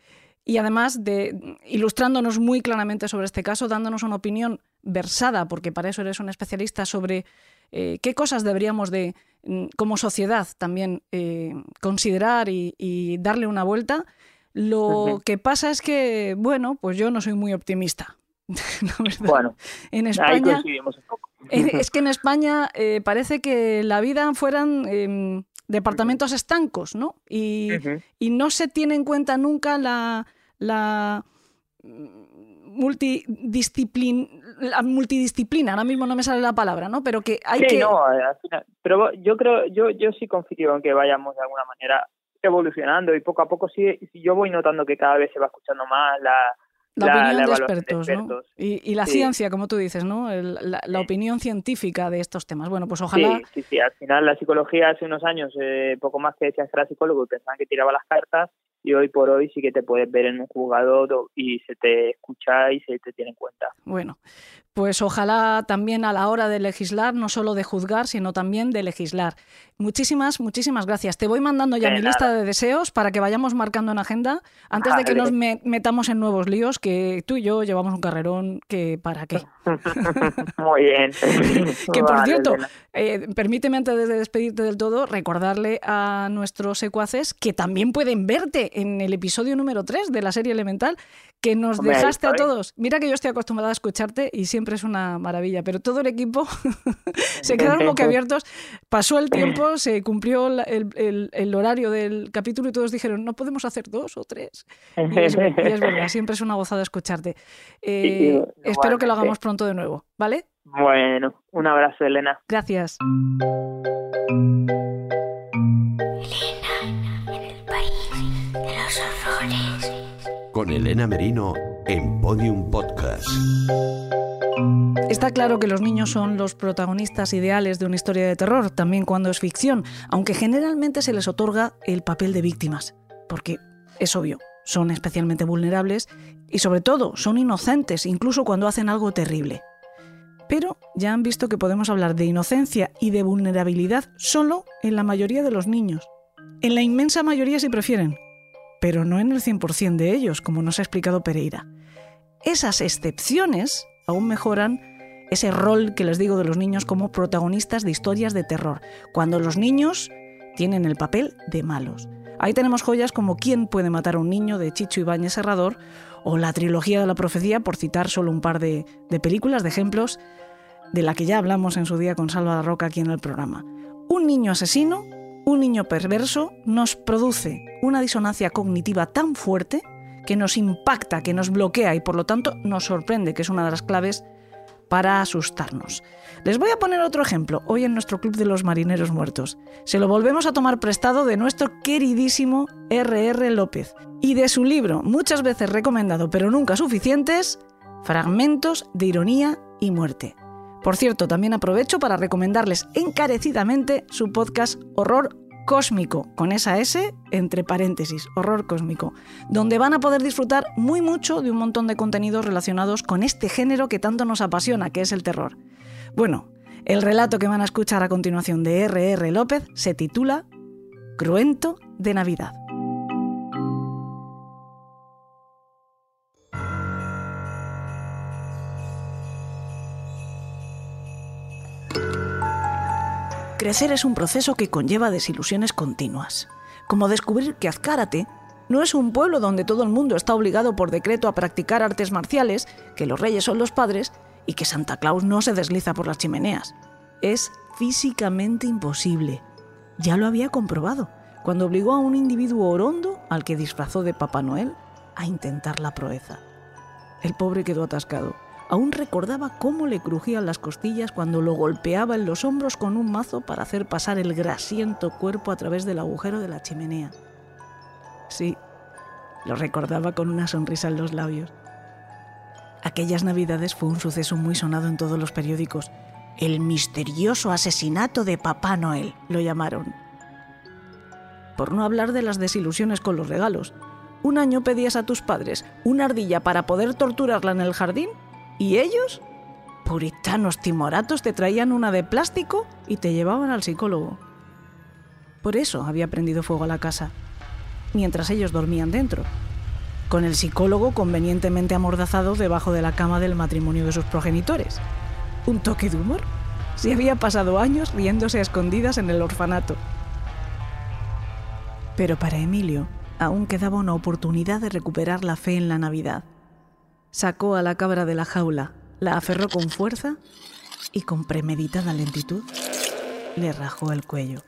y además de ilustrándonos muy claramente sobre este caso, dándonos una opinión versada, porque para eso eres un especialista, sobre eh, qué cosas deberíamos de, mm, como sociedad, también eh, considerar y, y darle una vuelta. Lo que pasa es que, bueno, pues yo no soy muy optimista. Bueno, en ahí España, coincidimos un poco. Es que en España eh, parece que la vida fueran em, departamentos estancos, ¿no? Y, no se tiene en cuenta nunca la, la multidisciplin, la multidisciplina, ahora mismo no me sale la palabra, ¿no? Pero que hay sí, que... no, eh, al final- pero yo creo, yo, yo sí confío en que vayamos de alguna manera evolucionando y poco a poco sí yo voy notando que cada vez se va escuchando más la, La, la- opinión la de expertos, ¿no? Y, y la Sí. ciencia, como tú dices, ¿no? El- la, la Sí. opinión científica de estos temas. Bueno, pues ojalá... Sí, sí, sí. Al final la psicología hace unos años eh, poco más que decías que era psicólogo y pensaban que tiraba las cartas y hoy por hoy sí que te puedes ver en un juzgado do- y se te escucha y se te tiene en cuenta. Bueno, pues ojalá también a la hora de legislar, no solo de juzgar, sino también de legislar. Muchísimas, muchísimas gracias. Te voy mandando ya De mi nada. lista de deseos para que vayamos marcando en agenda antes de que Vale. nos me- metamos en nuevos líos, que tú y yo llevamos un carrerón que para qué. Muy bien. Que por Vale, cierto, eh, permíteme antes de despedirte del todo recordarle a nuestros secuaces que también pueden verte en el episodio número 3 de la serie Elemental, que nos Hombre, dejaste a ¿eh? todos. Mira que yo estoy acostumbrada a escucharte y siempre es una maravilla, pero todo el equipo se quedaron boquiabiertos, pasó el tiempo, se cumplió la- el, el- el horario del capítulo y todos dijeron, no podemos hacer dos o tres. Y es, ver- y es verdad, siempre es una gozada escucharte. Eh, espero que lo hagamos pronto de nuevo, ¿vale? Bueno, un abrazo, Elena. Gracias. Con Elena Merino en Podium Podcast. Está claro que los niños son los protagonistas ideales de una historia de terror, también cuando es ficción, aunque generalmente se les otorga el papel de víctimas, porque es obvio, son especialmente vulnerables y sobre todo son inocentes, incluso cuando hacen algo terrible. Pero ya han visto que podemos hablar de inocencia y de vulnerabilidad solo en la mayoría de los niños. En la inmensa mayoría si prefieren, pero no en el 100% de ellos, como nos ha explicado Pereira. Esas excepciones aún mejoran ese rol que les digo de los niños como protagonistas de historias de terror, cuando los niños tienen el papel de malos. Ahí tenemos joyas como ¿Quién puede matar a un niño? de Chicho Ibáñez Serrador o la trilogía de la profecía, por citar solo un par de, películas, de ejemplos, de la que ya hablamos en su día con Salva la Roca aquí en el programa. Un niño asesino un niño perverso nos produce una disonancia cognitiva tan fuerte que nos impacta, que nos bloquea y por lo tanto nos sorprende, que es una de las claves para asustarnos. Les voy a poner otro ejemplo hoy en nuestro Club de los Marineros Muertos. Se lo volvemos a tomar prestado de nuestro queridísimo R.R. López y de su libro, muchas veces recomendado pero nunca suficientes, Fragmentos de Ironía y Muerte. Por cierto, también aprovecho para recomendarles encarecidamente su podcast Horror Cósmico, con esa S entre paréntesis, Horror Cósmico, donde van a poder disfrutar muy mucho de un montón de contenidos relacionados con este género que tanto nos apasiona, que es el terror. Bueno, el relato que van a escuchar a continuación de R.R. López se titula Cruento de Navidad. Crecer es un proceso que conlleva desilusiones continuas, como descubrir que Azcárate no es un pueblo donde todo el mundo está obligado por decreto a practicar artes marciales, que los reyes son los padres y que Santa Claus no se desliza por las chimeneas. Es físicamente imposible. Ya lo había comprobado cuando obligó a un individuo orondo, al que disfrazó de Papá Noel, a intentar la proeza. El pobre quedó atascado Aún recordaba cómo le crujían las costillas cuando lo golpeaba en los hombros con un mazo para hacer pasar el grasiento cuerpo a través del agujero de la chimenea. Sí, lo recordaba con una sonrisa en los labios. Aquellas navidades fue un suceso muy sonado en todos los periódicos. El misterioso asesinato de Papá Noel, lo llamaron. Por no hablar de las desilusiones con los regalos. Un año pedías a tus padres una ardilla para poder torturarla en el jardín ¿Y ellos? Puritanos timoratos te traían una de plástico y te llevaban al psicólogo. Por eso había prendido fuego a la casa, mientras ellos dormían dentro, con el psicólogo convenientemente amordazado debajo de la cama del matrimonio de sus progenitores. ¿Un toque de humor? Si había pasado años riéndose a escondidas en el orfanato. Pero para Emilio aún quedaba una oportunidad de recuperar la fe en la Navidad. Sacó a la cabra de la jaula, la aferró con fuerza y con premeditada lentitud le rajó el cuello.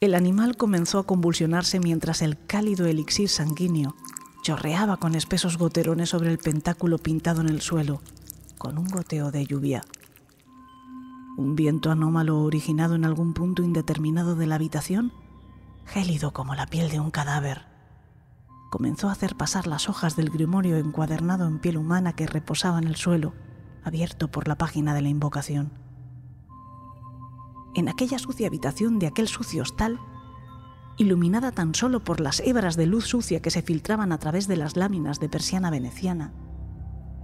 El animal comenzó a convulsionarse mientras el cálido elixir sanguíneo chorreaba con espesos goterones sobre el pentáculo pintado en el suelo, con un goteo de lluvia. Un viento anómalo originado en algún punto indeterminado de la habitación, gélido como la piel de un cadáver, comenzó a hacer pasar las hojas del grimorio encuadernado en piel humana que reposaba en el suelo, abierto por la página de la invocación. En aquella sucia habitación de aquel sucio hostal, iluminada tan solo por las hebras de luz sucia que se filtraban a través de las láminas de persiana veneciana,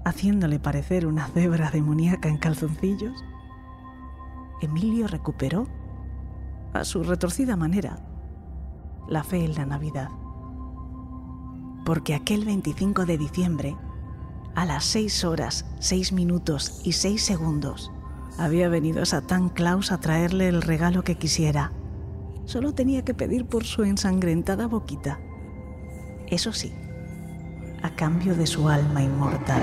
haciéndole parecer una cebra demoníaca en calzoncillos, Emilio recuperó, a su retorcida manera, la fe en la Navidad porque aquel 25 de diciembre, a las 6 horas, 6 minutos y 6 segundos, había venido Satán Claus a traerle el regalo que quisiera. Solo tenía que pedir por su ensangrentada boquita. Eso sí, a cambio de su alma inmortal.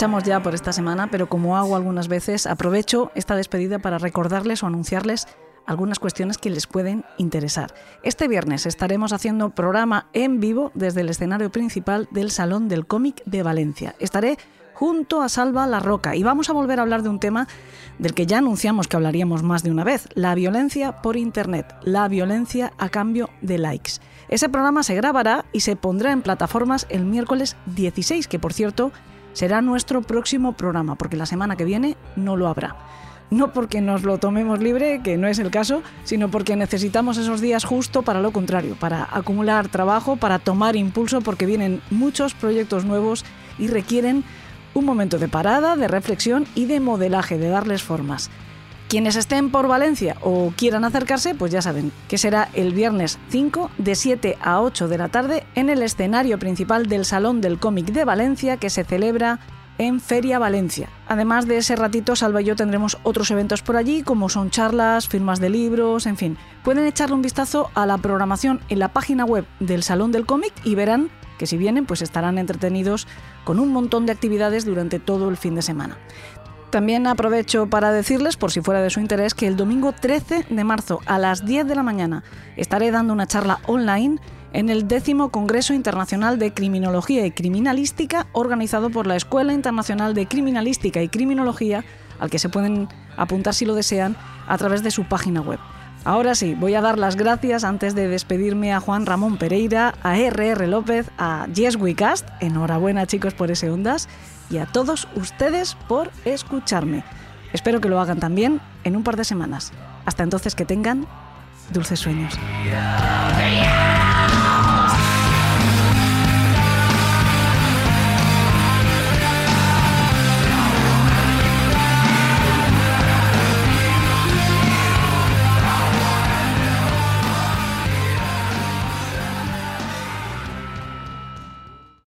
Marchamos ya por esta semana, pero como hago algunas veces, aprovecho esta despedida para recordarles o anunciarles algunas cuestiones que les pueden interesar. Este viernes estaremos haciendo programa en vivo desde el escenario principal del Salón del Cómic de Valencia. Estaré junto a Salva La Roca y vamos a volver a hablar de un tema del que ya anunciamos que hablaríamos más de una vez, la violencia por Internet, la violencia a cambio de likes. Ese programa se grabará y se pondrá en plataformas el miércoles 16, que por cierto será nuestro próximo programa, porque la semana que viene no lo habrá. No porque nos lo tomemos libre, que no es el caso, sino porque necesitamos esos días justo para lo contrario, para acumular trabajo, para tomar impulso, porque vienen muchos proyectos nuevos y requieren un momento de parada, de reflexión y de modelaje, de darles formas. Quienes estén por Valencia o quieran acercarse, pues ya saben que será el viernes 5 de 7 a 8 de la tarde en el escenario principal del Salón del Cómic de Valencia que se celebra en Feria Valencia. Además de ese ratito, Salva y yo tendremos otros eventos por allí, como son charlas, firmas de libros, en fin. Pueden echarle un vistazo a la programación en la página web del Salón del Cómic y verán que si vienen, pues estarán entretenidos con un montón de actividades durante todo el fin de semana. También aprovecho para decirles, por si fuera de su interés, que el domingo 13 de marzo a las 10 de la mañana estaré dando una charla online en el décimo Congreso Internacional de Criminología y Criminalística organizado por la Escuela Internacional de Criminalística y Criminología, al que se pueden apuntar si lo desean a través de su página web. Ahora sí, voy a dar las gracias antes de despedirme a Juan Ramón Pereira, a RR López, a Yes enhorabuena chicos por ese Ondas, y a todos ustedes por escucharme. Espero que lo hagan también en un par de semanas. Hasta entonces que tengan dulces sueños.